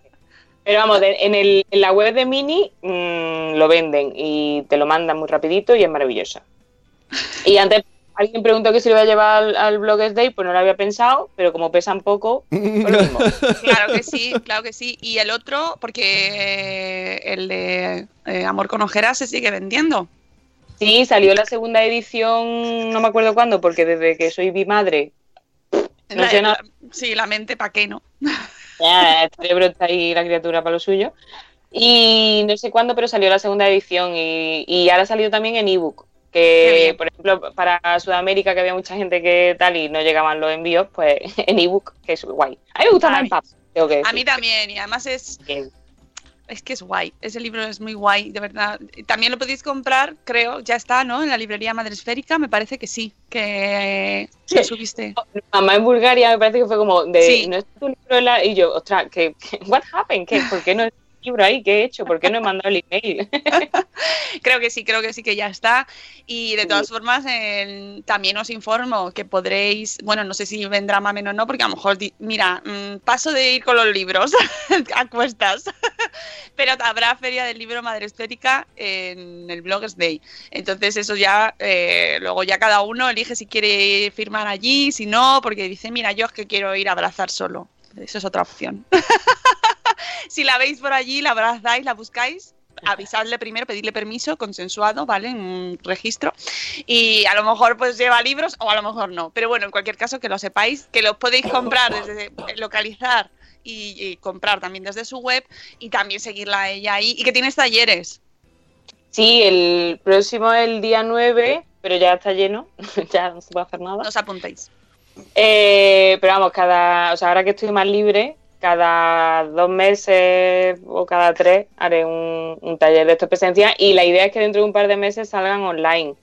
Pero vamos, en, el, en la web de Mini mm, lo venden y te lo mandan muy rapidito y es maravillosa. Y antes alguien preguntó que si lo iba a llevar al, al Bloggers Day, pues no lo había pensado, pero como pesan poco, pues lo mismo. Claro que sí, claro que sí. Y el otro, porque eh, el de eh, Amor con ojeras se sigue vendiendo. Sí, salió la segunda edición, no me acuerdo cuándo, porque desde que soy bimadre, no La- sé nada. la- sí, la mente, ¿para qué no? Ya, el cerebro está ahí la criatura para lo suyo. Y no sé cuándo, pero salió la segunda edición y, y ahora ha salido también en ebook. Que, por ejemplo, para Sudamérica, que había mucha gente que tal y no llegaban los envíos, pues en ebook, que es guay. A mí me gusta más papel, tengo que A decir. mí también, y además es, Bien. Es que es guay. Ese libro es muy guay, de verdad. También lo podéis comprar, creo, ya está, ¿no? En la librería Madresférica, me parece que sí, que lo subiste. Mamá en Bulgaria me parece que fue como de Sí. no es tu libro en la-?" y yo, ostras, ¿qué, qué- what happened? ¿Qué, ¿Por qué no es libro ahí? ¿Qué he hecho? ¿Por qué no he mandado el email? Creo que sí, creo que sí que ya está. Y de todas formas, el- también os informo que podréis, bueno, no sé si vendrá Mamen o no, porque a lo mejor, mira, mm, paso de ir con los libros a cuestas, pero habrá Feria del Libro Madre Estética en el Bloggers Day. Entonces eso ya, eh, luego ya cada uno elige si quiere firmar allí, si no, porque dice, mira, yo es que quiero ir a abrazar solo. Eso es otra opción. si la veis por allí, la abrazáis, la buscáis, avisadle primero, pedirle permiso, consensuado, ¿vale? En un registro. Y a lo mejor pues lleva libros o a lo mejor no. Pero bueno, en cualquier caso que lo sepáis, que los podéis comprar desde localizar y, y comprar también desde su web y también seguirla a ella ahí y que tienes talleres. Sí, el próximo es el día 9, pero ya está lleno, ya no se puede hacer nada. No os apuntéis. Eh, pero vamos, cada, o sea, ahora que estoy más libre, cada dos meses o cada tres haré un, un taller de estos presencial y la idea es que dentro de un par de meses salgan online.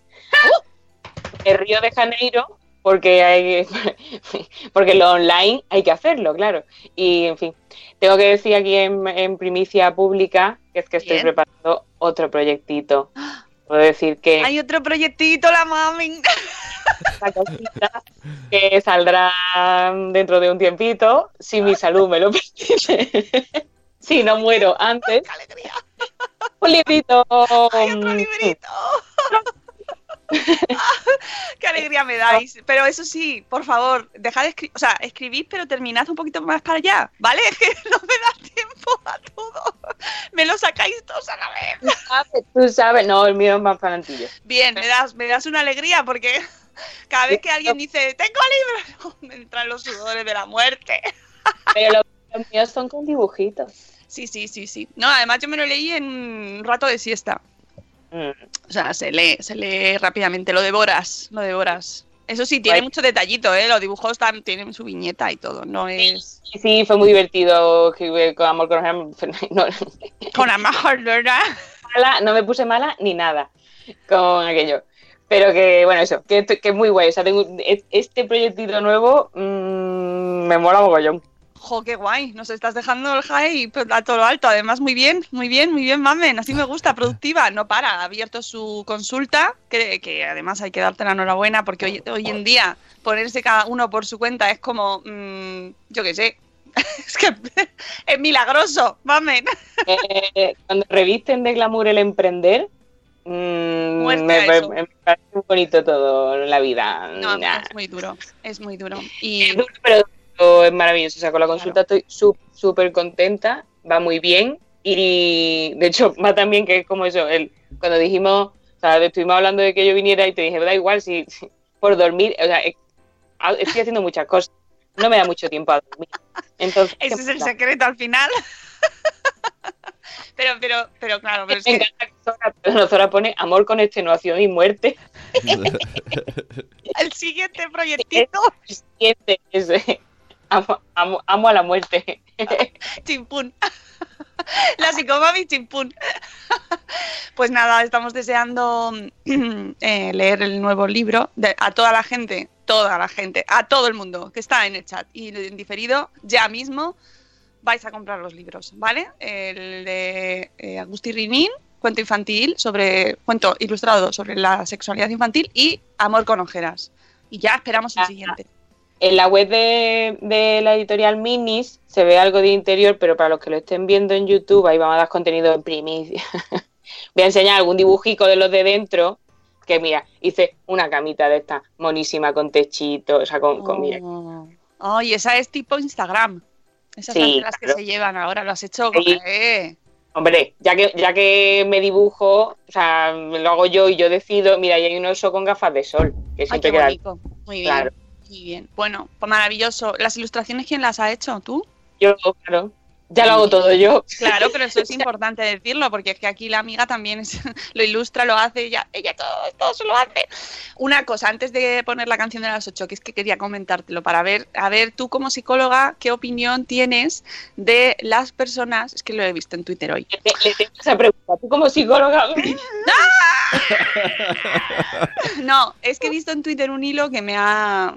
El Río de Janeiro, porque hay porque lo online hay que hacerlo, claro. Y en fin, tengo que decir aquí en, en primicia pública que es que estoy Bien. preparando otro proyectito. Puedo decir que Hay otro proyectito, la mami. esta cosita que saldrá dentro de un tiempito, si mi salud me lo permite. si no muero antes. Un librito. ¡Hay otro librito! ¡Qué alegría me dais! Pero eso sí, por favor, dejad de escribir, o sea, escribid, pero terminad un poquito más para allá, ¿vale? Que no me da tiempo a todo. Me lo sacáis todos a la vez. Tú sabes, no, el mío es más palantillo. Bien, me das, me das una alegría porque cada vez que alguien dice, tengo libros, me entran los sudores de la muerte. Pero los, los míos son con dibujitos. Sí, sí, sí, sí. No, además yo me lo leí en un rato de siesta. Mm. O sea, se lee, se lee rápidamente, lo devoras, lo devoras. Eso sí, tiene mucho detallito, ¿eh? Los dibujos tienen su viñeta y todo, no es... Y sí, fue muy divertido escribir con amor con no, Con la mejor, ¿verdad? mala, no me puse mala ni nada con aquello. Pero que, bueno, eso, que, que es muy guay. O sea, tengo es- este proyectito nuevo mm, me mola mogollón. Jo, qué guay, nos estás dejando el high pues, a todo lo alto. Además, muy bien, muy bien, muy bien, mamen. Así me gusta, productiva. No para, ha abierto su consulta, que, que además hay que darte la enhorabuena porque hoy, hoy en día ponerse cada uno por su cuenta es como, mm, yo qué sé, es que es milagroso, mamen. Eh, cuando revisten de glamour el emprender, mm, me, me- parece muy bonito todo la vida. No, Nah. es muy duro, es muy duro. Y Es duro, pero es maravilloso. O sea, con la consulta estoy sú- súper contenta, va muy bien. Y de hecho, va tan bien que es como eso. El, cuando dijimos, o sea, estuvimos hablando de que yo viniera y te dije, da igual si, si- por dormir, o sea, estoy haciendo muchas cosas. No me da mucho tiempo a dormir. Entonces, ese es el secreto al final. Pero, pero, pero claro, pero es Me que encanta que Zora, Zora pone amor con extenuación y muerte. el siguiente proyectito, El siguiente es, eh, amo, amo- amo a la muerte. chimpún. La psicomami chimpún. Pues nada, estamos deseando eh, leer el nuevo libro de- a toda la gente, toda la gente, a todo el mundo que está en el chat y en diferido, ya mismo vais a comprar los libros, ¿vale? El de eh, Agustí Rinín, cuento infantil sobre cuento ilustrado sobre la sexualidad infantil y Amor con ojeras. Y ya esperamos el siguiente. En la web de, de la editorial Minis se ve algo de interior, pero para los que lo estén viendo en YouTube, ahí vamos a dar contenido en primicia. Voy a enseñar algún dibujico de los de dentro, que mira, hice una camita de esta monísima con techito, o sea, con, con mira. Oh, y esa es tipo Instagram. Esas Sí, son las que se llevan ahora, lo has hecho. Sí. eh. Hombre, ya que, ya que me dibujo, o sea, lo hago yo y yo decido, mira, y hay un oso con gafas de sol, que Ay, siempre queda. Muy bien. Claro. Muy bien. Bueno, pues maravilloso. ¿Las ilustraciones quién las ha hecho? ¿Tú? Yo, claro. Ya lo hago todo yo. Claro, pero eso es importante decirlo, porque es que aquí la amiga también es- lo ilustra, lo hace, ella, ella todo, todo se lo hace. Una cosa, antes de poner la canción de las ocho, que es que quería comentártelo para ver, a ver, tú como psicóloga, ¿qué opinión tienes de las personas? Es que lo he visto en Twitter hoy. Le, le tengo esa pregunta. Tú como psicóloga. No, es que he visto en Twitter un hilo que me ha,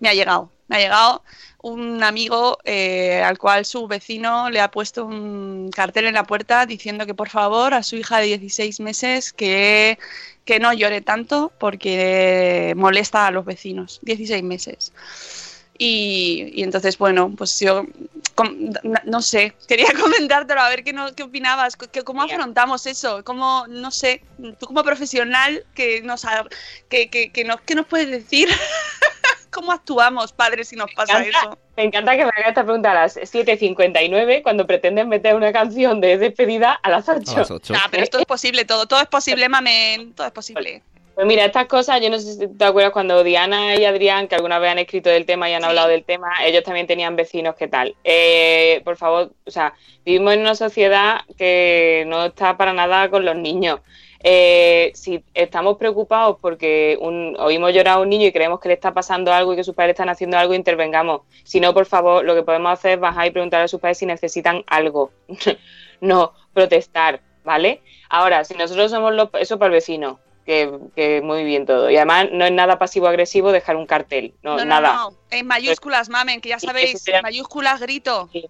me ha llegado. Me ha llegado un amigo eh, al cual su vecino le ha puesto un cartel en la puerta diciendo que por favor a su hija de 16 meses que, que no llore tanto porque molesta a los vecinos. 16 meses. Y, y entonces, bueno, pues yo no, sé, quería comentártelo a ver qué, no, qué opinabas, que, cómo afrontamos eso, cómo, no sé, tú como profesional, que nos, que, que, que nos, ¿qué nos puedes decir? ¿Cómo actuamos, padres, si nos pasa encanta- eso? Me encanta que me haga esta pregunta a las 7.59 cuando pretenden meter una canción de despedida a las 8. Ah, pero esto es posible todo, todo es posible, mamen, todo es posible. Pues mira, estas cosas, yo no sé si te acuerdas cuando Diana y Adrián, que alguna vez han escrito del tema y han hablado del tema, ellos también tenían vecinos, ¿qué tal? Eh, por favor, o sea, vivimos en una sociedad que no está para nada con los niños. Eh, si estamos preocupados porque un- oímos llorar a un niño y creemos que le está pasando algo y que sus padres están haciendo algo, intervengamos. Si no, por favor, lo que podemos hacer es bajar y preguntar a sus padres si necesitan algo. no protestar, ¿vale? Ahora, si nosotros somos los, eso para el vecino, que, que muy bien todo. Y además no es nada pasivo-agresivo dejar un cartel, no, No, no, nada. no, en mayúsculas, mamen, que ya sabéis, sería- mayúsculas, grito. Eso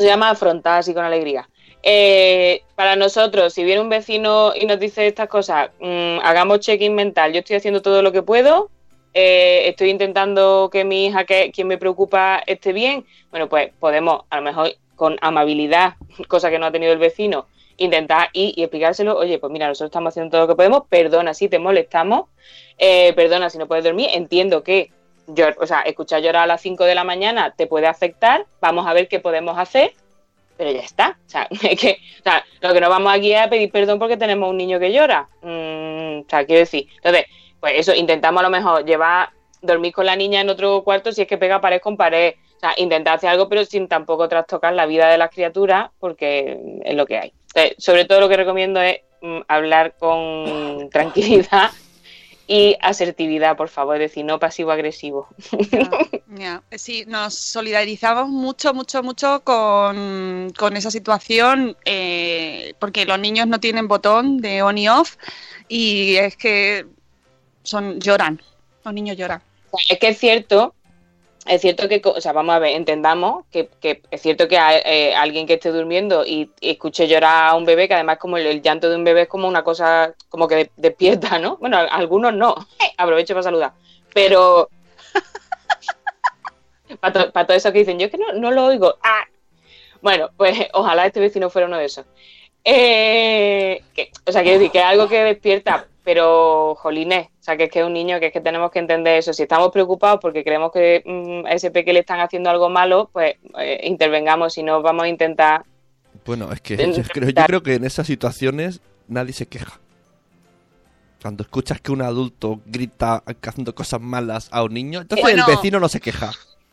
se llama afrontar así con alegría. Eh, para nosotros, si viene un vecino y nos dice estas cosas, mm, hagamos check-in mental. Yo estoy haciendo todo lo que puedo, eh, estoy intentando que mi hija, que quien me preocupa, esté bien. Bueno, pues podemos, a lo mejor con amabilidad, cosa que no ha tenido el vecino, intentar ir y explicárselo. Oye, pues mira, nosotros estamos haciendo todo lo que podemos. Perdona si te molestamos, eh, perdona si no puedes dormir. Entiendo que yo, o sea, escuchar llorar a las 5 de la mañana te puede afectar. Vamos a ver qué podemos hacer pero ya está. O sea, es que, o sea, lo que no vamos aquí es a pedir perdón porque tenemos un niño que llora. Mm, o sea, quiero decir. Entonces, pues eso, intentamos a lo mejor llevar, dormir con la niña en otro cuarto si es que pega pared con pared. O sea, intentar hacer algo, pero sin tampoco trastocar la vida de las criaturas, porque es lo que hay. Entonces, sobre todo lo que recomiendo es mm, hablar con tranquilidad y asertividad, por favor, es decir, no pasivo-agresivo. Ya, Sí, nos solidarizamos mucho, mucho, mucho con, con esa situación, eh, porque los niños no tienen botón de on y off, y es que son lloran, los niños lloran. Es que es cierto, es cierto que, o sea, vamos a ver, entendamos que, que es cierto que eh, alguien que esté durmiendo y, escuche llorar a un bebé, que además como el, llanto de un bebé es como una cosa como que de- despierta, ¿no? Bueno, a- algunos no, aprovecho para saludar, pero para, para todo eso que dicen, yo es que no, no lo oigo, ah. Bueno, pues ojalá este vecino fuera uno de esos. Eh, que- o sea, quiero decir que es algo que despierta, pero jolines, o sea, que es que es un niño, que es que tenemos que entender eso. Si estamos preocupados porque creemos que mm, a ese peque le están haciendo algo malo, pues eh, intervengamos, si no vamos a intentar... Bueno, es que yo creo, yo creo que en esas situaciones nadie se queja. Cuando escuchas que un adulto grita haciendo cosas malas a un niño, entonces Bueno. el vecino no se queja.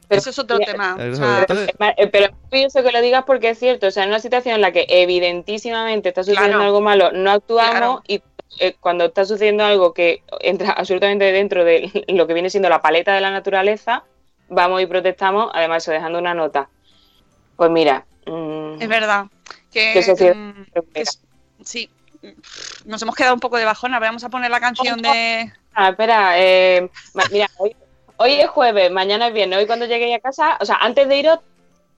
Eso es otro tema. o sea, entonces- eh, Pero es maravilloso que lo digas porque es cierto, o sea, en una situación en la que evidentísimamente está sucediendo Claro. algo malo, no actuamos Claro. y eh, cuando está sucediendo algo que entra absolutamente dentro de lo que viene siendo la paleta de la naturaleza, vamos y protestamos, además eso, dejando una nota. Pues mira, mm, Es verdad. Que, sociedad mm, que es- sí, nos hemos quedado un poco de bajón. A ver, Vamos a poner la canción de. Ah, espera, eh, mira, hoy, hoy es jueves, mañana es viernes. Hoy cuando lleguéis a casa, o sea, antes de iros,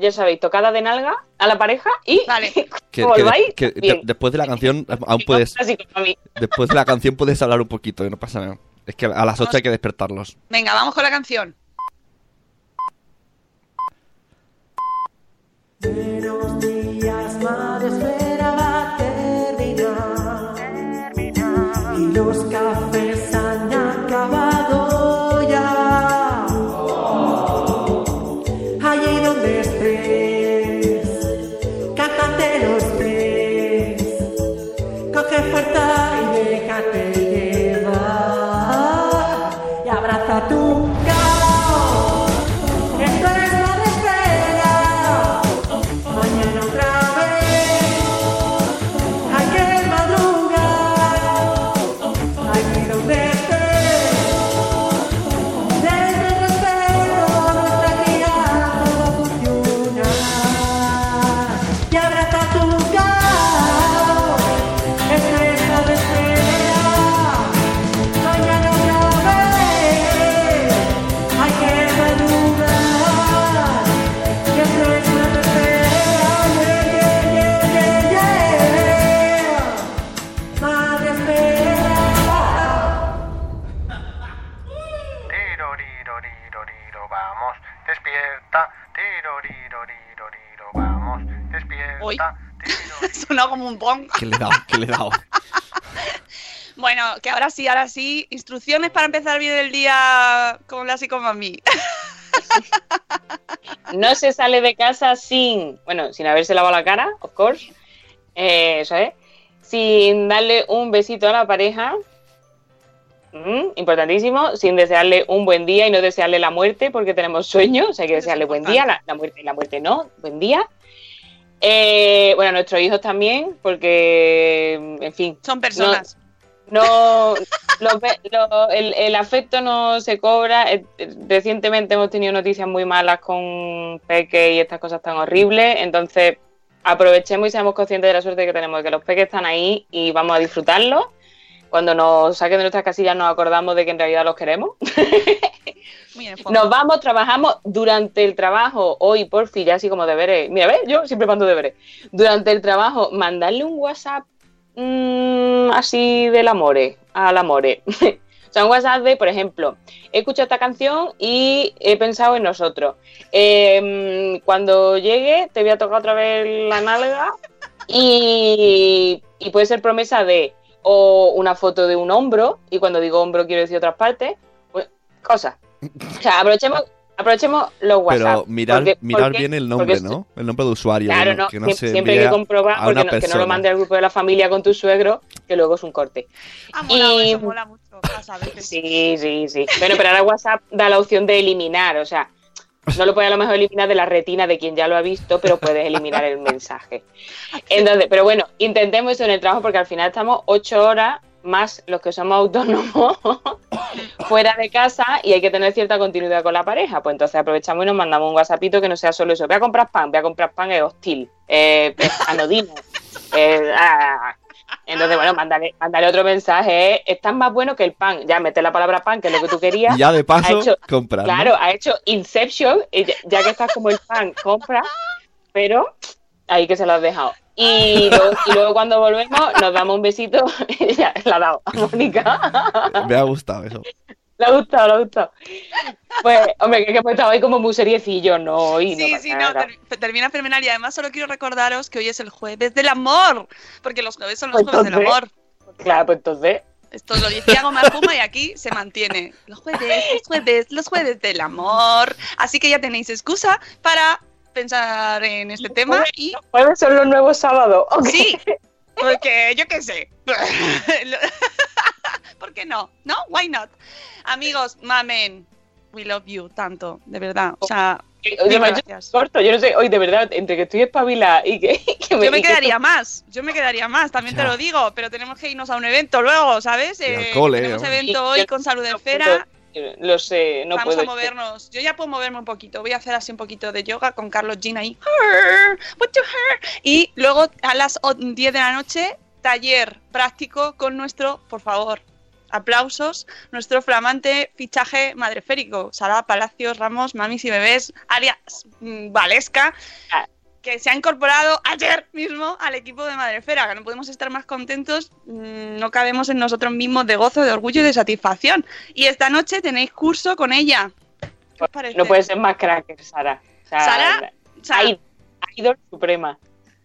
ya sabéis, tocada de nalga a la pareja y Vale. Que, que volváis, de- que bien. después de la canción aún puedes después de la canción puedes hablar un poquito, no pasa nada. Es que a las 8 hay que despertarlos. Venga, vamos con la canción. Buenos días, madre espera va a terminar. Y los cafés han acabado bong. ¿Qué le he dado? ¿Qué le he dado? Bueno, que ahora sí, ahora sí. Instrucciones para empezar bien el día con la psicomami. No se sale de casa sin, bueno, sin haberse lavado la cara, of course. Eh, eso es. Sin darle un besito a la pareja. Mm, importantísimo. Sin desearle un buen día y no desearle la muerte porque tenemos sueño. O sea, hay que desearle buen día. La, la muerte, la muerte no. Buen día. Eh, bueno, nuestros hijos también, porque, en fin. Son personas. No, ve- lo- el, el afecto no se cobra. Eh, Recientemente hemos tenido noticias muy malas con peques y estas cosas tan horribles. Entonces, aprovechemos y seamos conscientes de la suerte que tenemos, de que los peques están ahí y vamos a disfrutarlos. Cuando nos saquen de nuestras casillas nos acordamos de que en realidad los queremos. Nos vamos, trabajamos durante el trabajo, hoy por fin, ya así como deberes. Mira, ¿ves? Yo siempre mando deberes. Durante el trabajo, mandarle un WhatsApp mm, así del amore, al amore. o sea, un WhatsApp de, por ejemplo, he escuchado esta canción y he pensado en nosotros. Mm, cuando llegue, te voy a tocar otra vez la nalga y, y puede ser promesa de o una foto de un hombro, y cuando digo hombro quiero decir otras partes, pues, cosas. O sea, aprovechemos, aprovechemos los WhatsApp. Pero mirar, porque- mirar porque- bien el nombre, ¿no? El nombre de usuario. Claro, no, no, que no sie- se siempre hay que comprobar porque no- que no lo mande al grupo de la familia con tu suegro, que luego es un corte. Ah, mola, Y- eso mola mucho. Sí, sí, sí. Bueno, pero ahora WhatsApp da la opción de eliminar, o sea, no lo puedes a lo mejor eliminar de la retina de quien ya lo ha visto, pero puedes eliminar el mensaje. Entonces, pero bueno, intentemos eso en el trabajo porque al final estamos ocho horas más los que somos autónomos fuera de casa y hay que tener cierta continuidad con la pareja. Pues entonces aprovechamos y nos mandamos un WhatsAppito que no sea solo eso. Voy a comprar pan, voy a comprar pan es hostil, eh, es anodino. eh, ah. Entonces, bueno, mándale, mándale otro mensaje. eh, Estás más bueno que el pan. Ya, mete la palabra pan, que es lo que tú querías. Y ya de paso, hecho- comprar. ¿no? Claro, ha hecho Inception, ya que estás como el pan, compra, pero ahí que se lo has dejado. Y luego, y luego cuando volvemos nos damos un besito, ya, la ha dado a Mónica. Me ha gustado eso. Le ha gustado, le ha gustado. Pues, hombre, que hemos estado ahí como muy seriecillos, ¿no? Y no Sí, pasa sí, no, ter- termina fenomenal. Y además solo quiero recordaros que hoy es el jueves del amor, porque los jueves son los Pues jueves del amor. Claro, pues entonces. Esto lo decía Goma Espuma y aquí se mantiene. Los jueves, los jueves, los jueves del amor. Así que ya tenéis excusa para pensar en este tema y... Jueves son los nuevos sábados. ok. Sí, porque yo qué sé. ¿Por qué no? ¿No? Why not? Amigos, mamen, we love you tanto, de verdad. O sea, gracias. corto, yo no sé, hoy de verdad, entre que estoy espabilada y que, que Yo me y que quedaría más, yo me quedaría más, también te lo digo, pero tenemos que irnos a un evento luego, ¿sabes? Eh, cole, tenemos evento hoy con Salud. Esfera eh, lo sé, no Vamos puedo. a movernos. Yo ya puedo moverme un poquito. Voy a hacer así un poquito de yoga con Carlos Jean ahí. Y luego a las o- 10 de la noche, taller práctico con nuestro, por favor, aplausos, nuestro flamante fichaje madreférico. Sara Palacios Ramos, Mamis y Bebés, alias mm, Valesca, que se ha incorporado ayer mismo al equipo de Madrefera, que no podemos estar más contentos, mm, no cabemos en nosotros mismos de gozo, de orgullo y de satisfacción. Y esta noche tenéis curso con ella. ¿Qué os parece? No puede ser más cracker, Sara. O sea, Sara, Sara. Idol, suprema.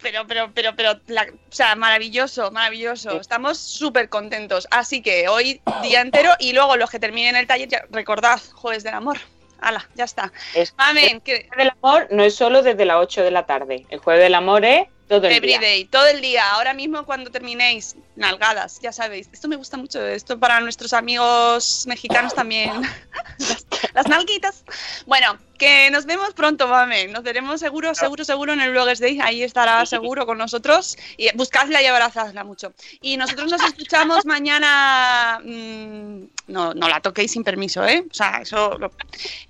Pero, pero, pero, pero, la- o sea, maravilloso, maravilloso. Estamos súper contentos. Así que hoy día entero y luego los que terminen el taller, ya- recordad, Jueves del Amor. Hala, ya está. Es, Amén. El jueves del amor no es solo desde las 8 de la tarde. El jueves del amor es todo el día. Everyday, todo el día. Ahora mismo cuando terminéis, nalgadas, ya sabéis. Esto me gusta mucho. Esto para nuestros amigos mexicanos también. las, las nalguitas. Bueno, que nos vemos pronto, mame. Nos veremos seguro, seguro, seguro en el Bloggers Day. Ahí estará seguro con nosotros. Y buscadla y abrazadla mucho. Y nosotros nos escuchamos mañana. mm, no, no la toquéis sin permiso, ¿eh? O sea, eso. lo-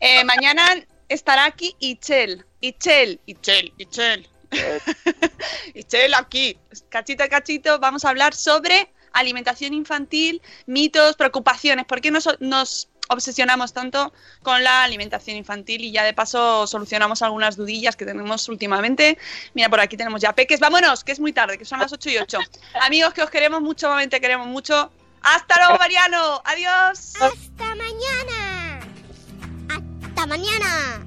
Eh, mañana estará aquí Ichel. Ichel, Ichel, Ichel. Ichel aquí, cachito a cachito, vamos a hablar sobre alimentación infantil, mitos, preocupaciones. ¿Por qué nos, nos obsesionamos tanto con la alimentación infantil? Y ya de paso solucionamos algunas dudillas que tenemos últimamente. Mira, por aquí tenemos ya peques. Vámonos, que es muy tarde, que son las 8 y 8. Amigos, que os queremos mucho, te queremos mucho. Hasta luego, Mariano. Adiós. Hasta mañana. Hasta mañana.